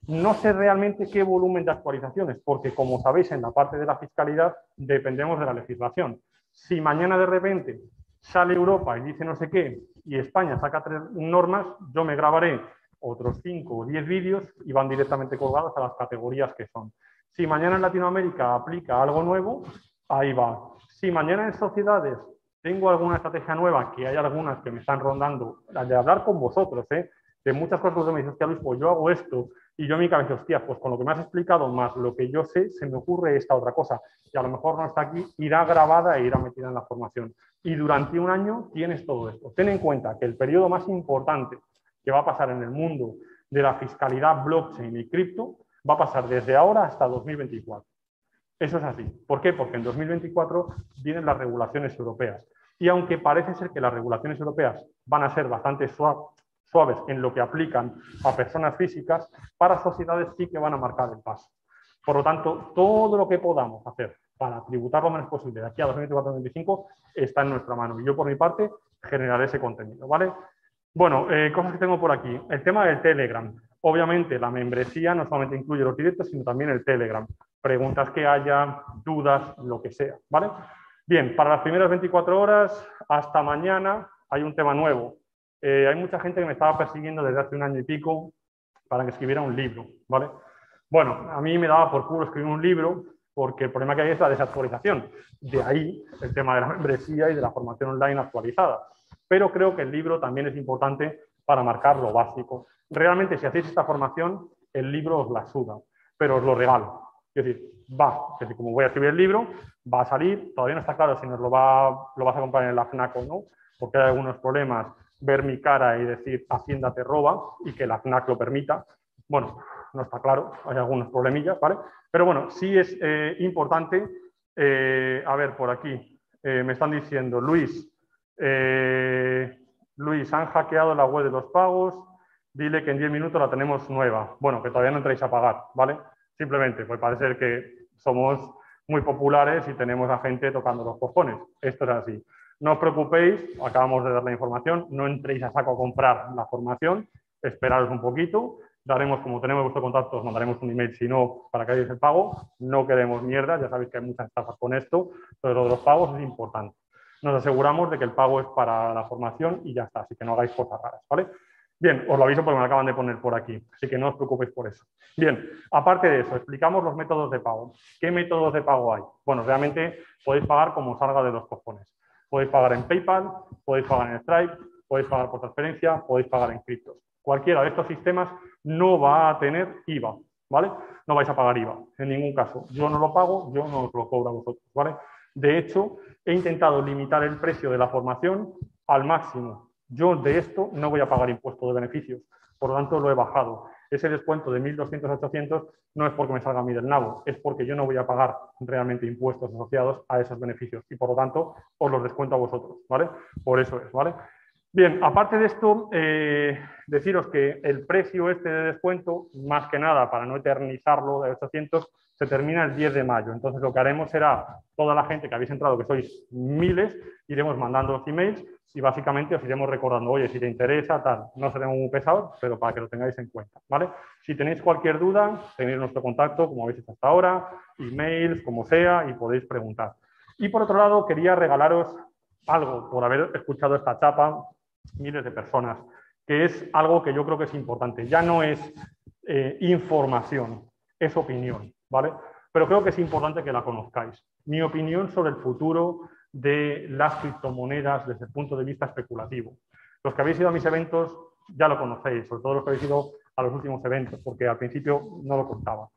No sé realmente qué volumen de actualizaciones, porque como sabéis, en la parte de la fiscalidad dependemos de la legislación. Si mañana de repente sale Europa y dice no sé qué, y España saca tres normas, yo me grabaré otros cinco o diez vídeos y van directamente colgados a las categorías que son. Si mañana en Latinoamérica aplica algo nuevo, ahí va. Si mañana en sociedades tengo alguna estrategia nueva, que hay algunas que me están rondando, de hablar con vosotros, ¿eh? Muchas cosas que me dicen, hostia Luis, pues yo hago esto, y yo en mi cabeza, hostia, pues con lo que me has explicado más lo que yo sé, se me ocurre esta otra cosa, y a lo mejor no está aquí, irá grabada e irá metida en la formación. Y durante un año tienes todo esto. Ten en cuenta que el periodo más importante que va a pasar en el mundo de la fiscalidad blockchain y cripto va a pasar desde ahora hasta 2024. Eso es así. ¿Por qué? Porque en 2024 vienen las regulaciones europeas. Y aunque parece ser que las regulaciones europeas van a ser bastante suaves en lo que aplican a personas físicas, para sociedades sí que van a marcar el paso. Por lo tanto, todo lo que podamos hacer para tributar lo menos posible de aquí a 2024-2025 está en nuestra mano. Y yo, por mi parte, generaré ese contenido. ¿vale? Bueno, eh, cosas que tengo por aquí. El tema del Telegram. Obviamente, la membresía no solamente incluye los directos, sino también el Telegram. Preguntas que haya, dudas, lo que sea. ¿vale? Bien, para las primeras 24 horas, hasta mañana, hay un tema nuevo. Eh, hay mucha gente que me estaba persiguiendo desde hace un año y pico para que escribiera un libro, ¿vale? Bueno, a mí me daba por culo escribir un libro porque el problema que hay es la desactualización. De ahí el tema de la <laughs> membresía y de la formación online actualizada. Pero creo que el libro también es importante para marcar lo básico. Realmente, si hacéis esta formación, el libro os la suda, pero os lo regalo. Es decir, va, es decir, como voy a escribir el libro, va a salir, todavía no está claro si nos lo, va, lo vas a comprar en la FNAC o no, porque hay algunos problemas ver mi cara y decir Hacienda te roba y que la FNAC lo permita. Bueno, no está claro, hay algunos problemillas, ¿vale? Pero bueno, sí es eh, importante, eh, a ver, por aquí, eh, me están diciendo, Luis, Luis, han hackeado la web de los pagos, dile que en 10 minutos la tenemos nueva. Bueno, que todavía no entréis a pagar, ¿vale? Simplemente, pues parece que somos muy populares y tenemos a gente tocando los cojones. Esto es así. No os preocupéis, acabamos de dar la información, no entréis a saco a comprar la formación, esperaros un poquito, daremos, como tenemos vuestro contacto, os mandaremos un email si no, para que hagáis el pago, no queremos mierda, ya sabéis que hay muchas estafas con esto, pero lo de los pagos es importante. Nos aseguramos de que el pago es para la formación y ya está, así que no hagáis cosas raras, ¿vale? Bien, os lo aviso porque me acaban de poner por aquí, así que no os preocupéis por eso. Bien, aparte de eso, explicamos los métodos de pago. ¿Qué métodos de pago hay? Bueno, realmente podéis pagar como salga de los cojones. Podéis pagar en PayPal, podéis pagar en Stripe, podéis pagar por transferencia, podéis pagar en criptos. Cualquiera de estos sistemas no va a tener IVA, ¿vale? No vais a pagar IVA, en ningún caso. Yo no lo pago, yo no os lo cobro a vosotros, ¿vale? De hecho, he intentado limitar el precio de la formación al máximo. Yo de esto no voy a pagar impuesto de beneficios, por lo tanto lo he bajado. Ese descuento de 1.200 a 800 no es porque me salga a mí del nabo, es porque yo no voy a pagar realmente impuestos asociados a esos beneficios y por lo tanto os los descuento a vosotros, ¿vale? Por eso es, ¿vale? Bien, aparte de esto, eh, deciros que el precio este de descuento, más que nada para no eternizarlo de 800, se termina el 10 de mayo. Entonces lo que haremos será, toda la gente que habéis entrado, que sois miles, iremos mandando los emails y básicamente os iremos recordando, oye, si te interesa, tal, no seremos muy pesados, pero para que lo tengáis en cuenta, ¿vale? Si tenéis cualquier duda, tenéis nuestro contacto, como habéis hecho hasta ahora, emails, como sea, y podéis preguntar. Y por otro lado, quería regalaros algo por haber escuchado esta chapa, miles de personas, que es algo que yo creo que es importante. Ya no es eh, información, es opinión, ¿vale? Pero creo que es importante que la conozcáis. Mi opinión sobre el futuro de las criptomonedas desde el punto de vista especulativo. Los que habéis ido a mis eventos ya lo conocéis, sobre todo los que habéis ido a los últimos eventos, porque al principio no lo contaba.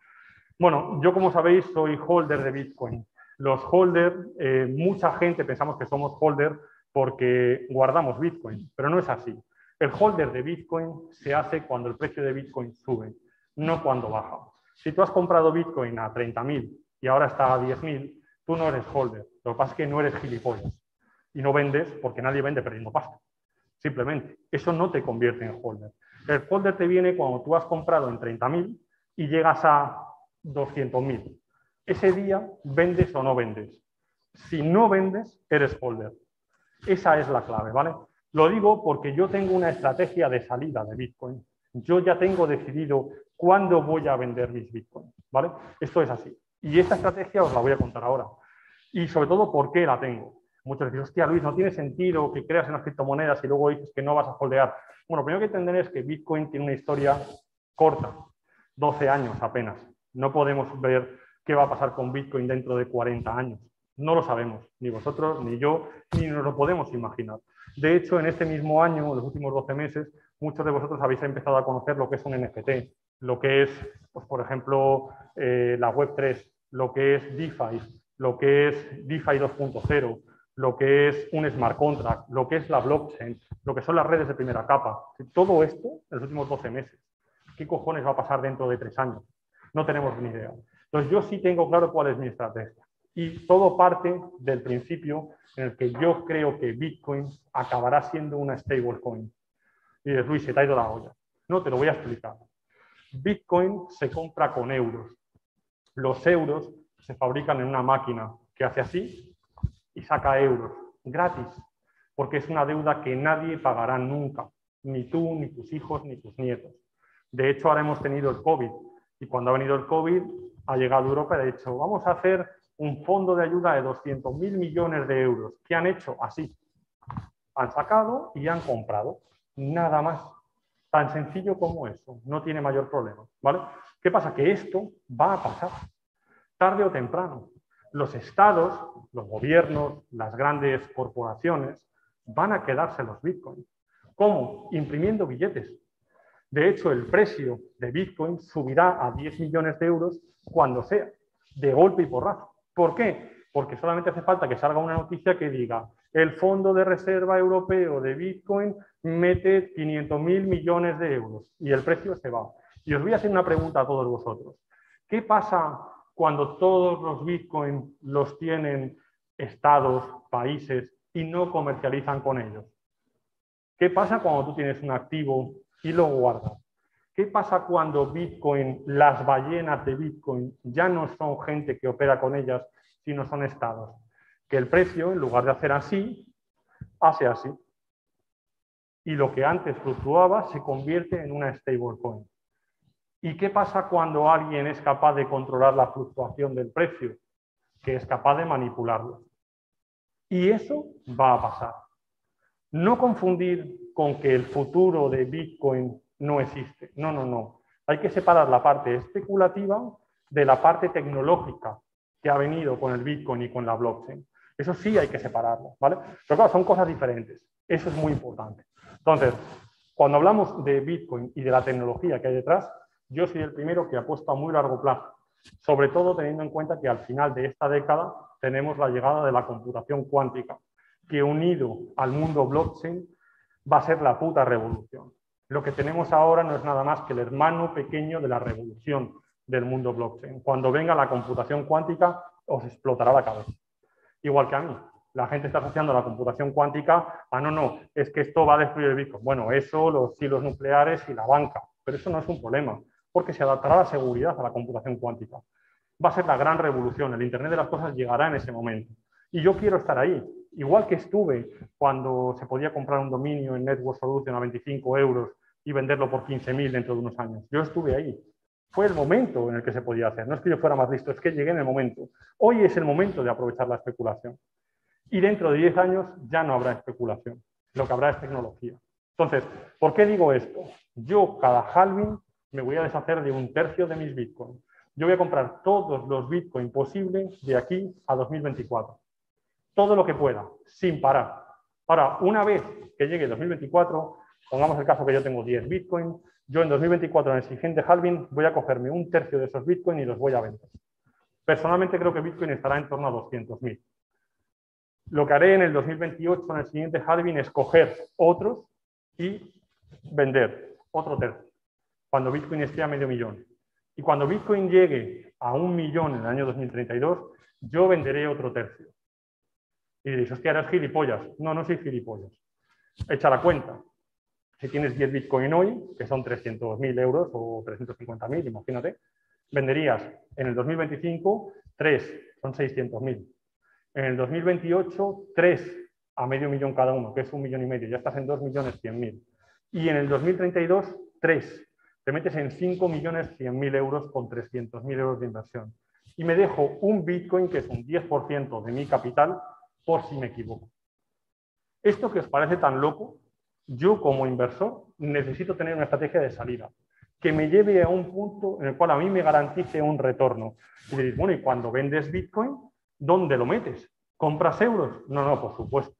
Bueno, yo como sabéis soy holder de Bitcoin. Los holders, eh, mucha gente pensamos que somos holder porque guardamos Bitcoin, pero no es así. El holder de Bitcoin se hace cuando el precio de Bitcoin sube, no cuando baja. Si tú has comprado Bitcoin a 30.000 y ahora está a 10.000, tú no eres holder. Lo que pasa es que no eres gilipollas y no vendes porque nadie vende perdiendo pasta. Simplemente, eso no te convierte en holder. El holder te viene cuando tú has comprado en 30.000 y llegas a 200.000. Ese día vendes o no vendes. Si no vendes, eres holder. Esa es la clave, ¿vale? Lo digo porque yo tengo una estrategia de salida de Bitcoin. Yo ya tengo decidido cuándo voy a vender mis Bitcoin, ¿vale? Esto es así. Y esta estrategia os la voy a contar ahora. Y sobre todo, ¿por qué la tengo? Muchos dicen, hostia, Luis, no tiene sentido que creas en las criptomonedas y luego dices que no vas a holdear. Bueno, primero que entender es que Bitcoin tiene una historia corta, 12 años apenas. No podemos ver qué va a pasar con Bitcoin dentro de 40 años. No lo sabemos, ni vosotros, ni yo, ni nos lo podemos imaginar. De hecho, en este mismo año, en los últimos 12 meses, muchos de vosotros habéis empezado a conocer lo que es un NFT, lo que es, pues, por ejemplo, eh, la Web3, lo que es DeFi, lo que es DeFi 2.0, lo que es un smart contract, lo que es la blockchain, lo que son las redes de primera capa. Todo esto en los últimos 12 meses. ¿Qué cojones va a pasar dentro de tres años? No tenemos ni idea. Entonces yo sí tengo claro cuál es mi estrategia. Y todo parte del principio en el que yo creo que Bitcoin acabará siendo una stablecoin. Y dices, Luis, se te ha ido la olla. No, te lo voy a explicar. Bitcoin se compra con euros. Los euros se fabrican en una máquina que hace así y saca euros gratis, porque es una deuda que nadie pagará nunca, ni tú, ni tus hijos, ni tus nietos. De hecho, ahora hemos tenido el COVID y cuando ha venido el COVID ha llegado Europa y ha dicho, vamos a hacer un fondo de ayuda de 200.000 millones de euros. ¿Qué han hecho? Así. Han sacado y han comprado. Nada más. Tan sencillo como eso. No tiene mayor problema. ¿vale? ¿Qué pasa? Que esto va a pasar. Tarde o temprano. Los estados, los gobiernos, las grandes corporaciones van a quedarse los bitcoins. ¿Cómo? Imprimiendo billetes. De hecho, el precio de bitcoin subirá a 10 millones de euros cuando sea, de golpe y porrazo. ¿Por qué? Porque solamente hace falta que salga una noticia que diga el Fondo de Reserva Europeo de Bitcoin mete 500 mil millones de euros y el precio se va. Y os voy a hacer una pregunta a todos vosotros. ¿Qué pasa cuando todos los Bitcoin los tienen estados, países y no comercializan con ellos? ¿Qué pasa cuando tú tienes un activo y lo guardas? ¿Qué ¿Qué pasa cuando Bitcoin, las ballenas de Bitcoin, ya no son gente que opera con ellas, sino son estados? Que el precio, en lugar de hacer así, hace así. Y lo que antes fluctuaba se convierte en una stablecoin. ¿Y qué pasa cuando alguien es capaz de controlar la fluctuación del precio? Que es capaz de manipularlo. Y eso va a pasar. No confundir con que el futuro de Bitcoin no existe. No, no, no. Hay que separar la parte especulativa de la parte tecnológica que ha venido con el Bitcoin y con la blockchain. Eso sí hay que separarlo, ¿vale? Pero claro, son cosas diferentes. Eso es muy importante. Entonces, cuando hablamos de Bitcoin y de la tecnología que hay detrás, yo soy el primero que apuesta a muy largo plazo, sobre todo teniendo en cuenta que al final de esta década tenemos la llegada de la computación cuántica, que unido al mundo blockchain va a ser la puta revolución. Lo que tenemos ahora no es nada más que el hermano pequeño de la revolución del mundo blockchain. Cuando venga la computación cuántica, os explotará la cabeza. Igual que a mí. La gente está asociando la computación cuántica a no, no, es que esto va a destruir el Bitcoin. Bueno, eso, los hilos nucleares y la banca. Pero eso no es un problema, porque se adaptará la seguridad a la computación cuántica. Va a ser la gran revolución. El Internet de las cosas llegará en ese momento. Y yo quiero estar ahí. Igual que estuve cuando se podía comprar un dominio en Network Solution a 25 euros y venderlo por 15.000 dentro de unos años. Yo estuve ahí. Fue el momento en el que se podía hacer. No es que yo fuera más listo, es que llegué en el momento. Hoy es el momento de aprovechar la especulación. Y dentro de 10 años ya no habrá especulación. Lo que habrá es tecnología. Entonces, ¿por qué digo esto? Yo cada halving me voy a deshacer de un tercio de mis bitcoins. Yo voy a comprar todos los bitcoins posibles de aquí a 2024. Todo lo que pueda, sin parar. Ahora, una vez que llegue 2024, Pongamos el caso que yo tengo 10 Bitcoin. Yo en 2024, en el siguiente halving, voy a cogerme un tercio de esos Bitcoin y los voy a vender. Personalmente creo que Bitcoin estará en torno a 200.000. Lo que haré en el 2028, en el siguiente halving, es coger otros y vender otro tercio, cuando Bitcoin esté a medio millón. Y cuando Bitcoin llegue a un millón en el año 2032, yo venderé otro tercio. Y diréis, hostia, eres gilipollas. No, no soy gilipollas. Echa la cuenta si tienes 10 Bitcoin hoy, que son 300.000 euros o 350.000, imagínate, venderías en el 2025 3, son 600.000. En el 2028, 3 a medio millón cada uno, que es un millón y medio, ya estás en 2 millones 100.000. Y en el 2032, 3. Te metes en 5 millones 100.000 euros con 300.000 euros de inversión. Y me dejo un Bitcoin, que es un 10% de mi capital, por si me equivoco. Esto que os parece tan loco, yo como inversor necesito tener una estrategia de salida que me lleve a un punto en el cual a mí me garantice un retorno. Y diréis, bueno, ¿y cuando vendes Bitcoin, dónde lo metes? ¿Compras euros? No, no, por supuesto.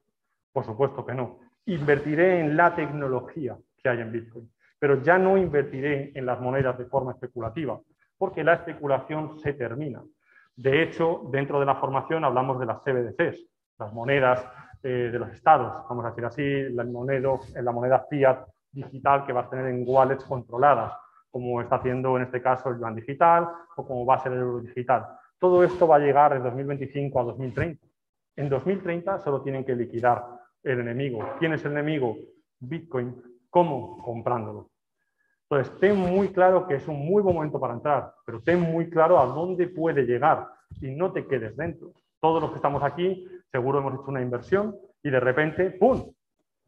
Por supuesto que no. Invertiré en la tecnología que hay en Bitcoin, pero ya no invertiré en las monedas de forma especulativa, porque la especulación se termina. De hecho, dentro de la formación hablamos de las CBDCs, las monedas eh, de los estados, vamos a decir así, la moneda, la moneda fiat digital que vas a tener en wallets controladas, como está haciendo en este caso el yuan digital o como va a ser el euro digital. Todo esto va a llegar de 2025 a 2030. En 2030 solo tienen que liquidar el enemigo. ¿Quién es el enemigo? Bitcoin. ¿Cómo? Comprándolo. Entonces, ten muy claro que es un muy buen momento para entrar, pero ten muy claro a dónde puede llegar y no te quedes dentro. Todos los que estamos aquí seguro hemos hecho una inversión y de repente, ¡pum!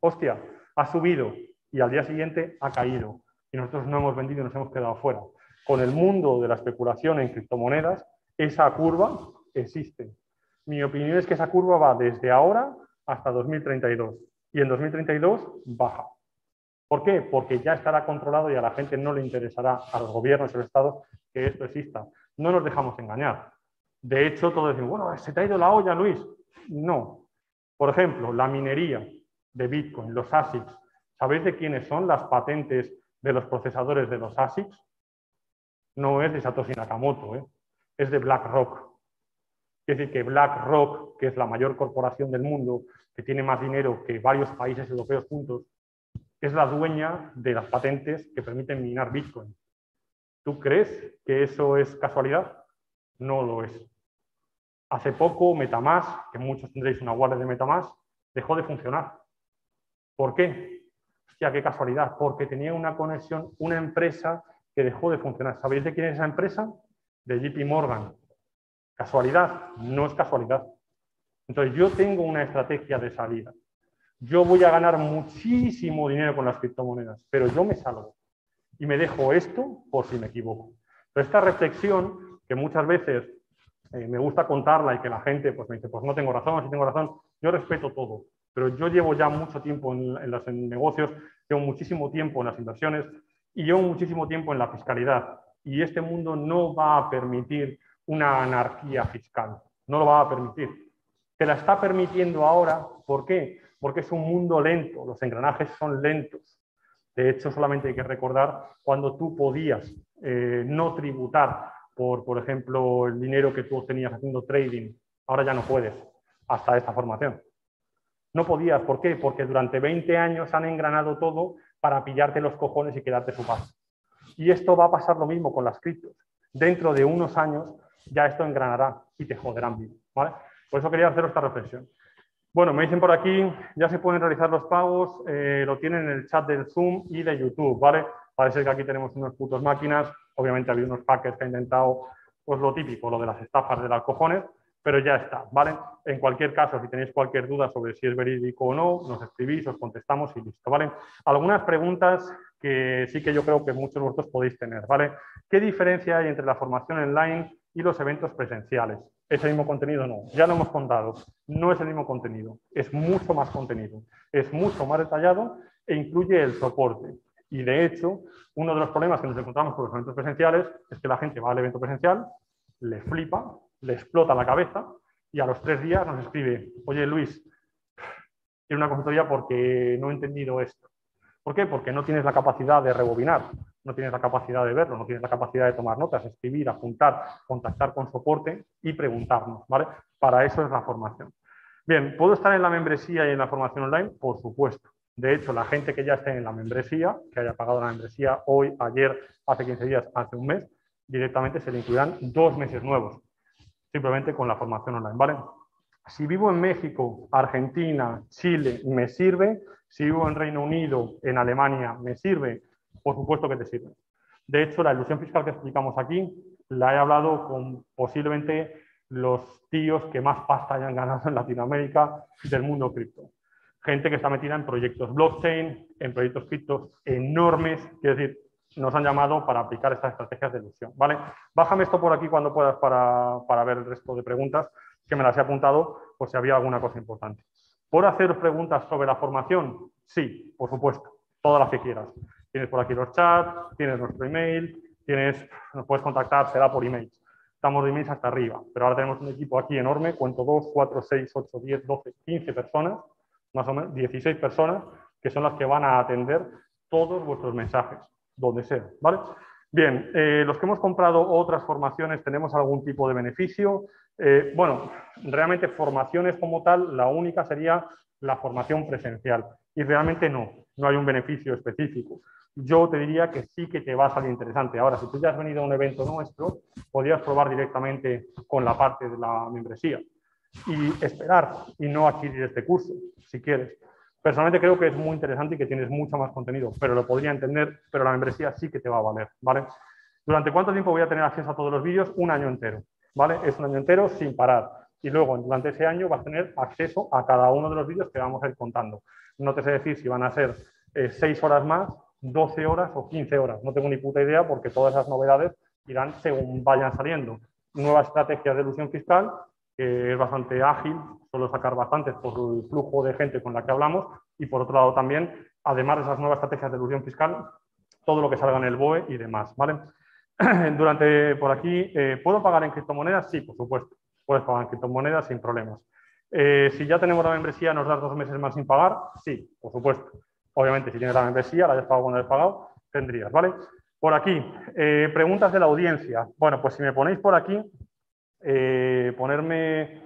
Hostia, ha subido y al día siguiente ha caído. Y nosotros no hemos vendido y nos hemos quedado fuera. Con el mundo de la especulación en criptomonedas, esa curva existe. Mi opinión es que esa curva va desde ahora hasta 2032 y en 2032 baja. ¿Por qué? Porque ya estará controlado y a la gente no le interesará, a los gobiernos y a los que esto exista. No nos dejamos engañar. De hecho, todos decimos, bueno, se te ha ido la olla, Luis. No. Por ejemplo, la minería de Bitcoin, los ASICs. ¿Sabéis de quiénes son las patentes de los procesadores de los ASICs? No es de Satoshi Nakamoto, ¿eh? Es de BlackRock. Es decir, que BlackRock, que es la mayor corporación del mundo, que tiene más dinero que varios países europeos juntos, es la dueña de las patentes que permiten minar Bitcoin. ¿Tú crees que eso es casualidad? No lo es. Hace poco Metamask, que muchos tendréis una wallet de Metamask, dejó de funcionar. ¿Por qué? Hostia, qué casualidad, porque tenía una conexión, una empresa que dejó de funcionar. ¿Sabéis de quién es esa empresa? De JP Morgan. ¿Casualidad? No es casualidad. Entonces, yo tengo una estrategia de salida. Yo voy a ganar muchísimo dinero con las criptomonedas, pero yo me salgo y me dejo esto por si me equivoco. Esta reflexión, que muchas veces eh, me gusta contarla y que la gente pues, me dice, pues no tengo razón, si tengo razón, yo respeto todo, pero yo llevo ya mucho tiempo en, los negocios, llevo muchísimo tiempo en las inversiones y llevo muchísimo tiempo en la fiscalidad. Y este mundo no va a permitir una anarquía fiscal, no lo va a permitir. Te la está permitiendo ahora, ¿por qué? Porque es un mundo lento, los engranajes son lentos. De hecho, solamente hay que recordar cuando tú podías eh, no tributar por, por ejemplo, el dinero que tú obtenías haciendo trading, ahora ya no puedes, hasta esta formación. No podías, ¿por qué? Porque durante 20 años han engranado todo para pillarte los cojones y quedarte su paz. Y esto va a pasar lo mismo con las criptos. Dentro de unos años ya esto engranará y te joderán vivo. ¿vale? Por eso quería hacer esta reflexión. Bueno, me dicen por aquí, ya se pueden realizar los pagos, eh, lo tienen en el chat del Zoom y de YouTube, ¿vale? Parece que aquí tenemos unos putos máquinas, obviamente ha habido unos hackers que han intentado, pues lo típico, lo de las estafas de las cojones, pero ya está, ¿vale? En cualquier caso, si tenéis cualquier duda sobre si es verídico o no, nos escribís, os contestamos y listo, ¿vale? Algunas preguntas que sí que yo creo que muchos de vosotros podéis tener, ¿vale? ¿Qué diferencia hay entre la formación online y los eventos presenciales? ¿Es el mismo contenido? No, ya lo hemos contado, no es el mismo contenido, es mucho más contenido, es mucho más detallado e incluye el soporte. Y de hecho, uno de los problemas que nos encontramos con los eventos presenciales es que la gente va al evento presencial, le flipa, le explota la cabeza y a los tres días nos escribe, oye Luis, quiero una consultoría porque no he entendido esto. ¿Por qué? Porque no tienes la capacidad de rebobinar, no tienes la capacidad de verlo, no tienes la capacidad de tomar notas, escribir, apuntar, contactar con soporte y preguntarnos, ¿vale? Para eso es la formación. Bien, ¿puedo estar en la membresía y en la formación online? Por supuesto. De hecho, la gente que ya esté en la membresía, que haya pagado la membresía hoy, ayer, hace 15 días, hace un mes, directamente se le incluirán dos meses nuevos simplemente con la formación online, ¿vale? Si vivo en México, Argentina, Chile, me sirve. Si vivo en Reino Unido, en Alemania, me sirve. Por supuesto que te sirve. De hecho, la ilusión fiscal que explicamos aquí la he hablado con posiblemente los tíos que más pasta hayan ganado en Latinoamérica del mundo cripto. Gente que está metida en proyectos blockchain, en proyectos criptos enormes, quiero decir, nos han llamado para aplicar estas estrategias de ilusión. ¿vale? Bájame esto por aquí cuando puedas para, ver el resto de preguntas, que me las he apuntado por si había alguna cosa importante. ¿Por hacer preguntas sobre la formación? Sí, por supuesto, todas las que quieras. Tienes por aquí los chats, tienes nuestro email, tienes, nos puedes contactar, será por email. Estamos de emails hasta arriba, pero ahora tenemos un equipo aquí enorme, cuento 2, 4, 6, 8, 10, 12, 15 personas, más o menos 16 personas, que son las que van a atender todos vuestros mensajes donde sea, ¿vale? Bien, eh, los que hemos comprado otras formaciones, ¿tenemos algún tipo de beneficio? Eh, bueno, realmente formaciones como tal, la única sería la formación presencial. Y realmente no, no hay un beneficio específico. Yo te diría que sí que te va a salir interesante. Ahora, si tú ya has venido a un evento nuestro, podrías probar directamente con la parte de la membresía y esperar y no adquirir este curso, si quieres. Personalmente creo que es muy interesante y que tienes mucho más contenido, pero lo podría entender, pero la membresía sí que te va a valer, ¿vale? ¿Durante cuánto tiempo voy a tener acceso a todos los vídeos? Un año entero, ¿vale? Es un año entero sin parar. Y luego, durante ese año, vas a tener acceso a cada uno de los vídeos que vamos a ir contando. No te sé decir si van a ser 6 eh, horas más, 12 horas o 15 horas. No tengo ni puta idea porque todas esas novedades irán según vayan saliendo. Nuevas estrategias de ilusión fiscal, que es bastante ágil, suelo sacar bastantes por el flujo de gente con la que hablamos y por otro lado también, además de esas nuevas estrategias de ilusión fiscal, todo lo que salga en el BOE y demás, ¿vale? <clears throat> Durante, por aquí, eh, ¿puedo pagar en criptomonedas? Sí, por supuesto, puedes pagar en criptomonedas sin problemas. Eh, si ya tenemos la membresía, ¿nos das dos meses más sin pagar? Sí, por supuesto. Obviamente, si tienes la membresía, la hayas pagado cuando hayas pagado, tendrías, ¿vale? Por aquí, eh, preguntas de la audiencia. Bueno, pues si me ponéis por aquí, ponerme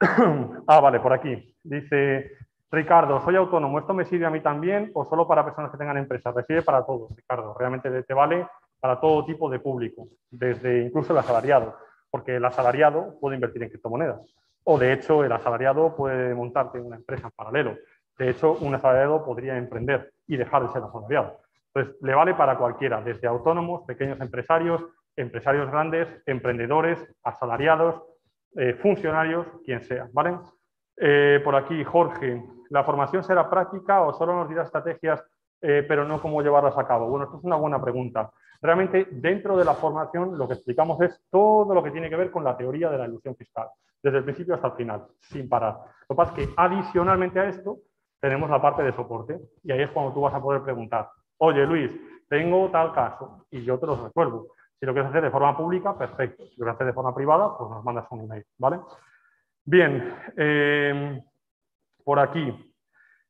<clears throat> ah, vale, por aquí. Dice Ricardo, soy autónomo, ¿esto me sirve a mí también o solo para personas que tengan empresas? Recibe para todos, Ricardo. Realmente te vale para todo tipo de público, desde incluso el asalariado, porque el asalariado puede invertir en criptomonedas. O de hecho, el asalariado puede montarte una empresa en paralelo. De hecho, un asalariado podría emprender y dejar de ser asalariado. Entonces, le vale para cualquiera, desde autónomos, pequeños empresarios, empresarios grandes, emprendedores, asalariados, eh, funcionarios, quien sea, ¿vale? Eh, por aquí, Jorge, ¿la formación será práctica o solo nos dirá estrategias, eh, pero no cómo llevarlas a cabo? Bueno, esto es una buena pregunta. Realmente, dentro de la formación, lo que explicamos es todo lo que tiene que ver con la teoría de la ilusión fiscal, desde el principio hasta el final, sin parar. Lo que pasa es que, adicionalmente a esto, tenemos la parte de soporte, y ahí es cuando tú vas a poder preguntar, oye Luis, tengo tal caso, y yo te lo resuelvo. Si lo quieres hacer de forma pública, perfecto. Si lo quieres hacer de forma privada, pues nos mandas un email, ¿vale? Bien, eh, por aquí,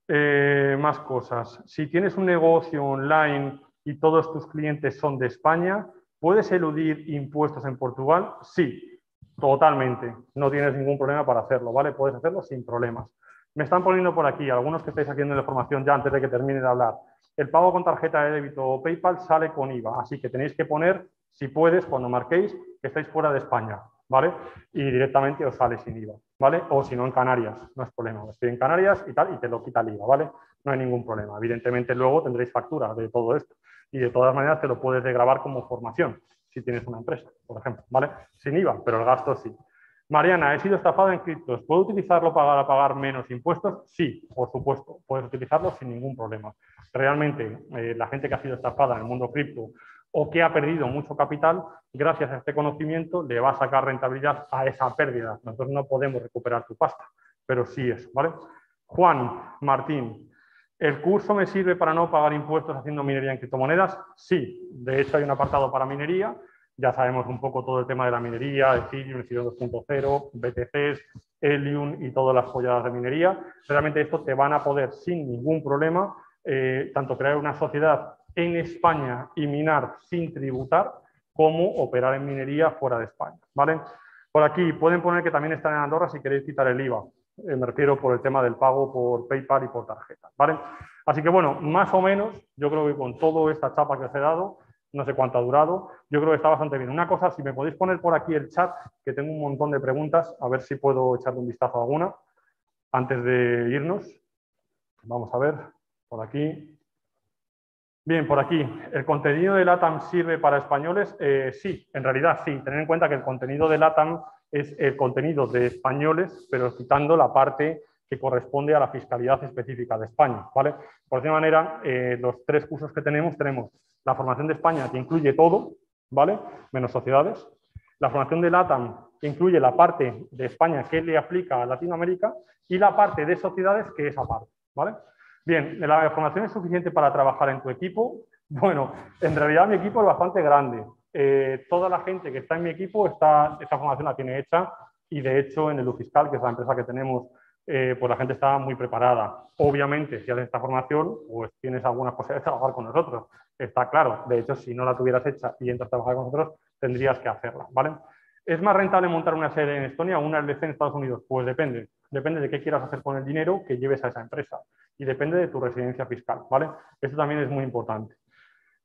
eh, más cosas. Si tienes un negocio online y todos tus clientes son de España, ¿puedes eludir impuestos en Portugal? Sí, totalmente. No tienes ningún problema para hacerlo, ¿vale? Puedes hacerlo sin problemas. Me están poniendo por aquí, algunos que estáis haciendo la formación ya antes de que termine de hablar. El pago con tarjeta de débito o PayPal sale con IVA, así que tenéis que poner si puedes, cuando marquéis que estáis fuera de España, ¿vale? Y directamente os sale sin IVA, ¿vale? O si no en Canarias, no es problema. Estoy en Canarias y tal, y te lo quita el IVA, ¿vale? No hay ningún problema. Evidentemente luego tendréis factura de todo esto. Y de todas maneras te lo puedes grabar como formación, si tienes una empresa, por ejemplo, ¿vale? Sin IVA, pero el gasto sí. Mariana, he sido estafada en criptos. ¿Puedo utilizarlo para pagar menos impuestos? Sí, por supuesto. Puedes utilizarlo sin ningún problema. Realmente, eh, la gente que ha sido estafada en el mundo cripto o que ha perdido mucho capital, gracias a este conocimiento le va a sacar rentabilidad a esa pérdida. Nosotros no podemos recuperar tu pasta, pero sí eso, ¿vale? Juan Martín, ¿el curso me sirve para no pagar impuestos haciendo minería en criptomonedas? Sí, de hecho hay un apartado para minería, ya sabemos un poco todo el tema de la minería, Ethereum, Ethereum 2.0, BTCs, Helium y todas las joyadas de minería. Realmente esto te van a poder sin ningún problema eh, tanto crear una sociedad en España y minar sin tributar, como operar en minería fuera de España. ¿vale? Por aquí pueden poner que también están en Andorra si queréis quitar el IVA. Eh, me refiero por el tema del pago por PayPal y por tarjeta. ¿vale? Así que bueno, más o menos, yo creo que con toda esta chapa que os he dado, no sé cuánto ha durado, yo creo que está bastante bien. Una cosa, si me podéis poner por aquí el chat, que tengo un montón de preguntas, a ver si puedo echarle un vistazo a alguna antes de irnos. Vamos a ver, por aquí. Bien, por aquí, ¿el contenido de LATAM sirve para españoles? Eh, sí, en realidad sí. Tener en cuenta que el contenido de LATAM es el contenido de españoles, pero quitando la parte que corresponde a la fiscalidad específica de España. ¿vale? Por esa manera, eh, los tres cursos que tenemos, tenemos la formación de España, que incluye todo, ¿vale? menos sociedades, la formación de LATAM, que incluye la parte de España que le aplica a Latinoamérica, y la parte de sociedades, que es aparte. ¿vale? Bien, ¿la formación es suficiente para trabajar en tu equipo? <laughs> Bueno, en realidad mi equipo es bastante grande. Eh, toda la gente que está en mi equipo, está, esta formación la tiene hecha y de hecho en el Ufiscal, que es la empresa que tenemos, eh, pues la gente está muy preparada. Obviamente, si haces esta formación, pues tienes alguna cosa de trabajar con nosotros. Está claro. De hecho, si no la tuvieras hecha y entras a trabajar con nosotros, tendrías que hacerla. ¿vale? ¿Es más rentable montar una sede en Estonia o una LC en Estados Unidos? Pues depende. Depende de qué quieras hacer con el dinero que lleves a esa empresa y depende de tu residencia fiscal, ¿vale? Esto también es muy importante.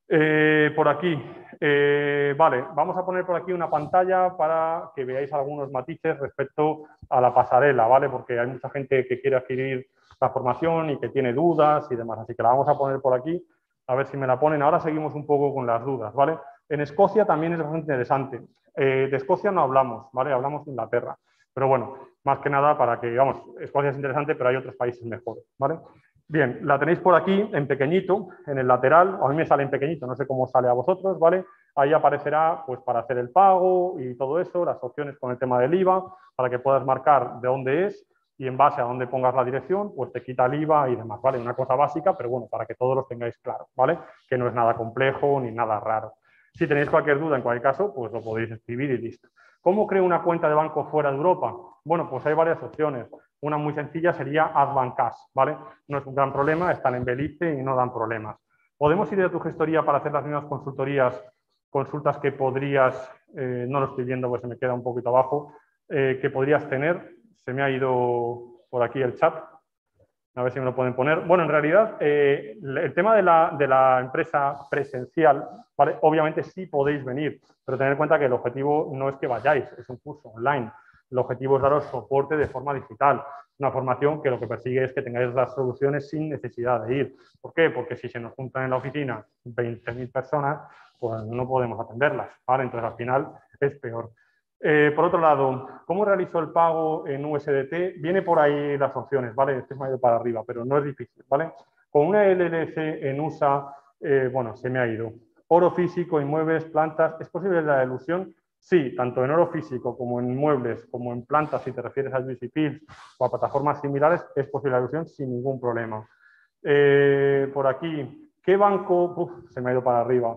Eh, por aquí, eh, vale, vamos a poner por aquí una pantalla para que veáis algunos matices respecto a la pasarela, ¿vale? Porque hay mucha gente que quiere adquirir la formación y que tiene dudas y demás, así que la vamos a poner por aquí, a ver si me la ponen. Ahora seguimos un poco con las dudas, ¿vale? En Escocia también es bastante interesante. Eh, de Escocia no hablamos, ¿vale? Hablamos de Inglaterra. Pero bueno, más que nada para que, digamos, Escocia es interesante, pero hay otros países mejores, ¿vale? Bien, la tenéis por aquí en pequeñito, en el lateral, a mí me sale en pequeñito, no sé cómo sale a vosotros, ¿vale? Ahí aparecerá, pues, para hacer el pago y todo eso, las opciones con el tema del IVA, para que puedas marcar de dónde es y en base a dónde pongas la dirección, pues te quita el IVA y demás, ¿vale? Una cosa básica, pero bueno, para que todos los tengáis claro, ¿vale? Que no es nada complejo ni nada raro. Si tenéis cualquier duda, en cualquier caso, pues lo podéis escribir y listo. ¿Cómo creo una cuenta de banco fuera de Europa? Bueno, pues hay varias opciones. Una muy sencilla sería AdBancas, ¿vale? No es un gran problema, están en Belice y no dan problemas. ¿Podemos ir a tu gestoría para hacer las mismas consultorías, consultas que podrías, eh, no lo estoy viendo, pues se me queda un poquito abajo, eh, que podrías tener? Se me ha ido por aquí el chat. A ver si me lo pueden poner. Bueno, en realidad, eh, el tema de la, empresa presencial, ¿vale? obviamente sí podéis venir, pero tened en cuenta que el objetivo no es que vayáis, es un curso online. El objetivo es daros soporte de forma digital. Una formación que lo que persigue es que tengáis las soluciones sin necesidad de ir. ¿Por qué? Porque si se nos juntan en la oficina 20.000 personas, pues no podemos atenderlas. ¿vale? Entonces, al final es peor. Eh, por otro lado, ¿cómo realizo el pago en USDT? Viene por ahí las opciones, ¿vale? Este es medio para arriba, pero no es difícil, ¿vale? Con una LLC en USA, eh, bueno, se me ha ido. Oro físico, inmuebles, plantas, ¿es posible la ilusión? Sí, tanto en oro físico como en muebles, como en plantas, si te refieres a UC Pills o a plataformas similares, es posible la ilusión sin ningún problema. Eh, por aquí, ¿qué banco? Uf, se me ha ido para arriba.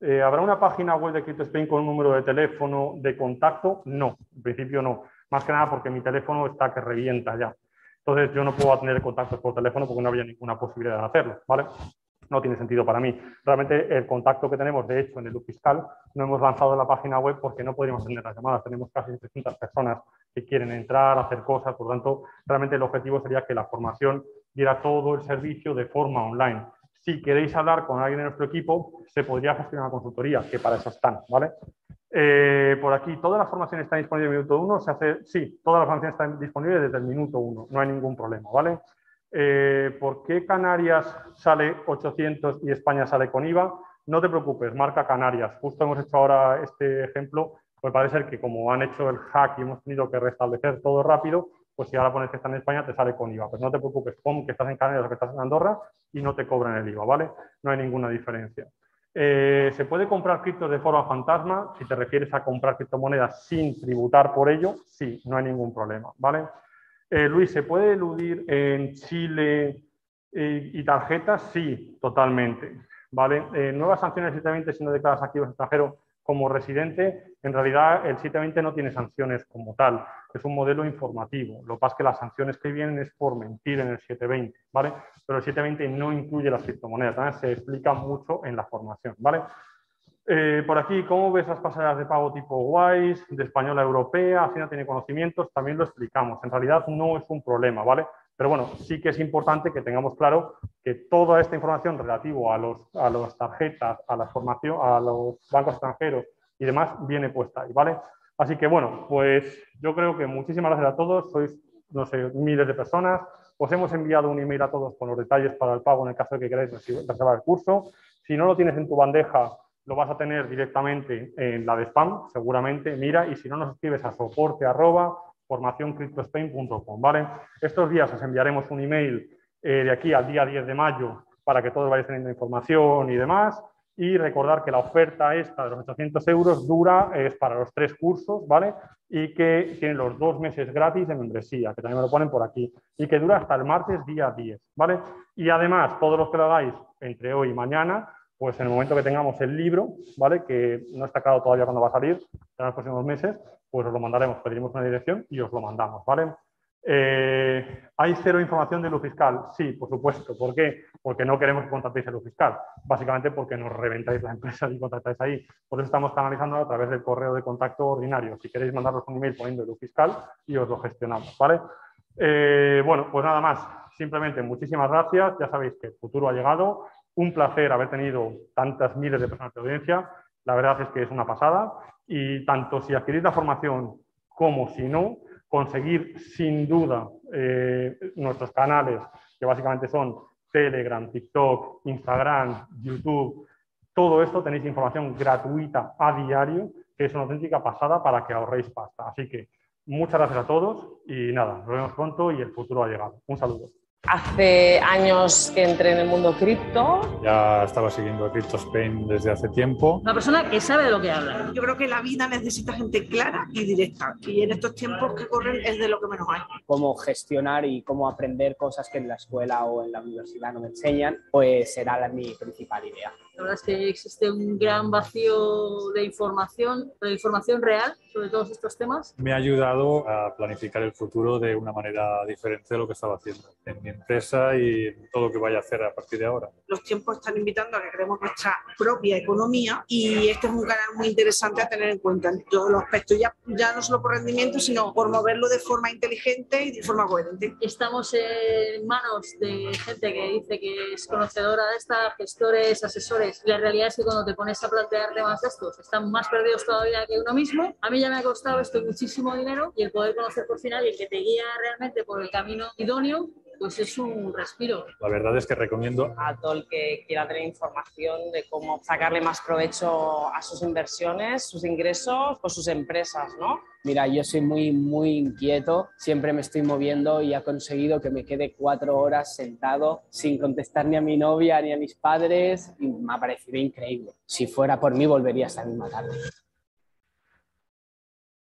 Eh, ¿Habrá una página web de CryptoSpain con un número de teléfono de contacto? No, en principio no. Más que nada porque mi teléfono está que revienta ya. Entonces yo no puedo tener contactos por teléfono porque no había ninguna posibilidad de hacerlo, ¿vale? No tiene sentido para mí. Realmente el contacto que tenemos, de hecho, en el fiscal, no hemos lanzado la página web porque no podríamos atender las llamadas. Tenemos casi 300 personas que quieren entrar, hacer cosas. Por lo tanto, realmente el objetivo sería que la formación diera todo el servicio de forma online si queréis hablar con alguien de nuestro equipo, se podría gestionar una consultoría, que para eso están, ¿vale? Eh, por aquí, ¿todas las formaciones están disponibles en el minuto 1? Se hace, sí, todas las formaciones están disponibles desde el minuto 1, no hay ningún problema, ¿vale? Eh, ¿Por qué Canarias sale 800 y España sale con IVA? No te preocupes, marca Canarias. Justo hemos hecho ahora este ejemplo, pues parece ser que como han hecho el hack y hemos tenido que restablecer todo rápido, pues si ahora pones que está en España te sale con IVA. Pero no te preocupes, pon que estás en Canarias o que estás en Andorra y no te cobran el IVA, ¿vale? No hay ninguna diferencia. Eh, ¿Se puede comprar criptos de forma fantasma? Si te refieres a comprar criptomonedas sin tributar por ello, sí, no hay ningún problema, ¿vale? Eh, Luis, ¿se puede eludir en Chile eh, y tarjetas? Sí, totalmente, ¿vale? nuevas sanciones directamente si no declaras activos extranjeros como residente, en realidad el 720 no tiene sanciones como tal, es un modelo informativo. Lo que pasa es que las sanciones que vienen es por mentir en el 720, ¿vale? Pero el 720 no incluye las criptomonedas, se explica mucho en la formación, ¿vale? Eh, por aquí, ¿cómo ves las pasarelas de pago tipo WISE, de española europea? No tiene conocimientos, también lo explicamos. En realidad no es un problema, ¿vale? Pero bueno, sí que es importante que tengamos claro que toda esta información relativo a, los, a las tarjetas, a la formación, a los bancos extranjeros y demás viene puesta ahí, ¿vale? Así que bueno, pues yo creo que muchísimas gracias a todos, sois, no sé, miles de personas. Os hemos enviado un email a todos con los detalles para el pago en el caso de que queráis reservar el curso. Si no lo tienes en tu bandeja, lo vas a tener directamente en la de spam, seguramente. Mira, y si no, nos escribes a soporte arroba formacioncryptospain.com, ¿vale? Estos días os enviaremos un email eh, de aquí al día 10 de mayo para que todos vayáis teniendo información y demás. Y recordar que la oferta esta de los 800 euros dura, es para los tres cursos, ¿vale? Y que tiene los dos meses gratis de membresía, que también me lo ponen por aquí, y que dura hasta el martes día 10, ¿vale? Y además, todos los que lo hagáis entre hoy y mañana, pues en el momento que tengamos el libro, ¿vale? Que no está claro todavía cuándo va a salir, en los próximos meses, pues os lo mandaremos, pediremos una dirección y os lo mandamos, ¿vale? Eh, ¿Hay cero información de luz fiscal? Sí, por supuesto. ¿Por qué? Porque no queremos que contactéis el luz fiscal. Básicamente porque nos reventáis la empresa y contactáis ahí. Por eso estamos canalizando a través del correo de contacto ordinario. Si queréis mandaros un email poniendo luz fiscal y os lo gestionamos, ¿vale? Eh, bueno, pues nada más. Simplemente muchísimas gracias. Ya sabéis que el futuro ha llegado. Un placer haber tenido tantas miles de personas de audiencia. La verdad es que es una pasada y tanto si adquirís la formación como si no, conseguir sin duda eh, nuestros canales, que básicamente son Telegram, TikTok, Instagram, YouTube, todo esto tenéis información gratuita a diario, que es una auténtica pasada para que ahorréis pasta. Así que muchas gracias a todos y nada, nos vemos pronto y el futuro ha llegado. Un saludo. Hace años que entré en el mundo cripto. Ya estaba siguiendo a Crypto Spain desde hace tiempo. Una persona que sabe de lo que habla. Yo creo que la vida necesita gente clara y directa. Y en estos tiempos que corren es de lo que menos hay. Cómo gestionar y cómo aprender cosas que en la escuela o en la universidad no me enseñan, pues será la, mi principal idea. La verdad es que existe un gran vacío de información, de información real sobre todos estos temas. Me ha ayudado a planificar el futuro de una manera diferente de lo que estaba haciendo. en mi empresa y todo lo que vaya a hacer a partir de ahora. Los tiempos están invitando a que creemos nuestra propia economía y este es un canal muy interesante a tener en cuenta en todos los aspectos, ya, ya no solo por rendimiento, sino por moverlo de forma inteligente y de forma coherente. Estamos en manos de gente que dice que es conocedora de esta, gestores, asesores. La realidad es que cuando te pones a plantear temas de estos, están más perdidos todavía que uno mismo. A mí ya me ha costado esto muchísimo dinero y el poder conocer por final y el que te guía realmente por el camino idóneo pues es un respiro. La verdad es que recomiendo a todo el que quiera tener información de cómo sacarle más provecho a sus inversiones, sus ingresos o sus empresas, ¿no? Mira, yo soy muy, muy inquieto, siempre me estoy moviendo y ha conseguido que me quede cuatro horas sentado sin contestar ni a mi novia ni a mis padres y me ha parecido increíble. Si fuera por mí, volvería esta misma tarde.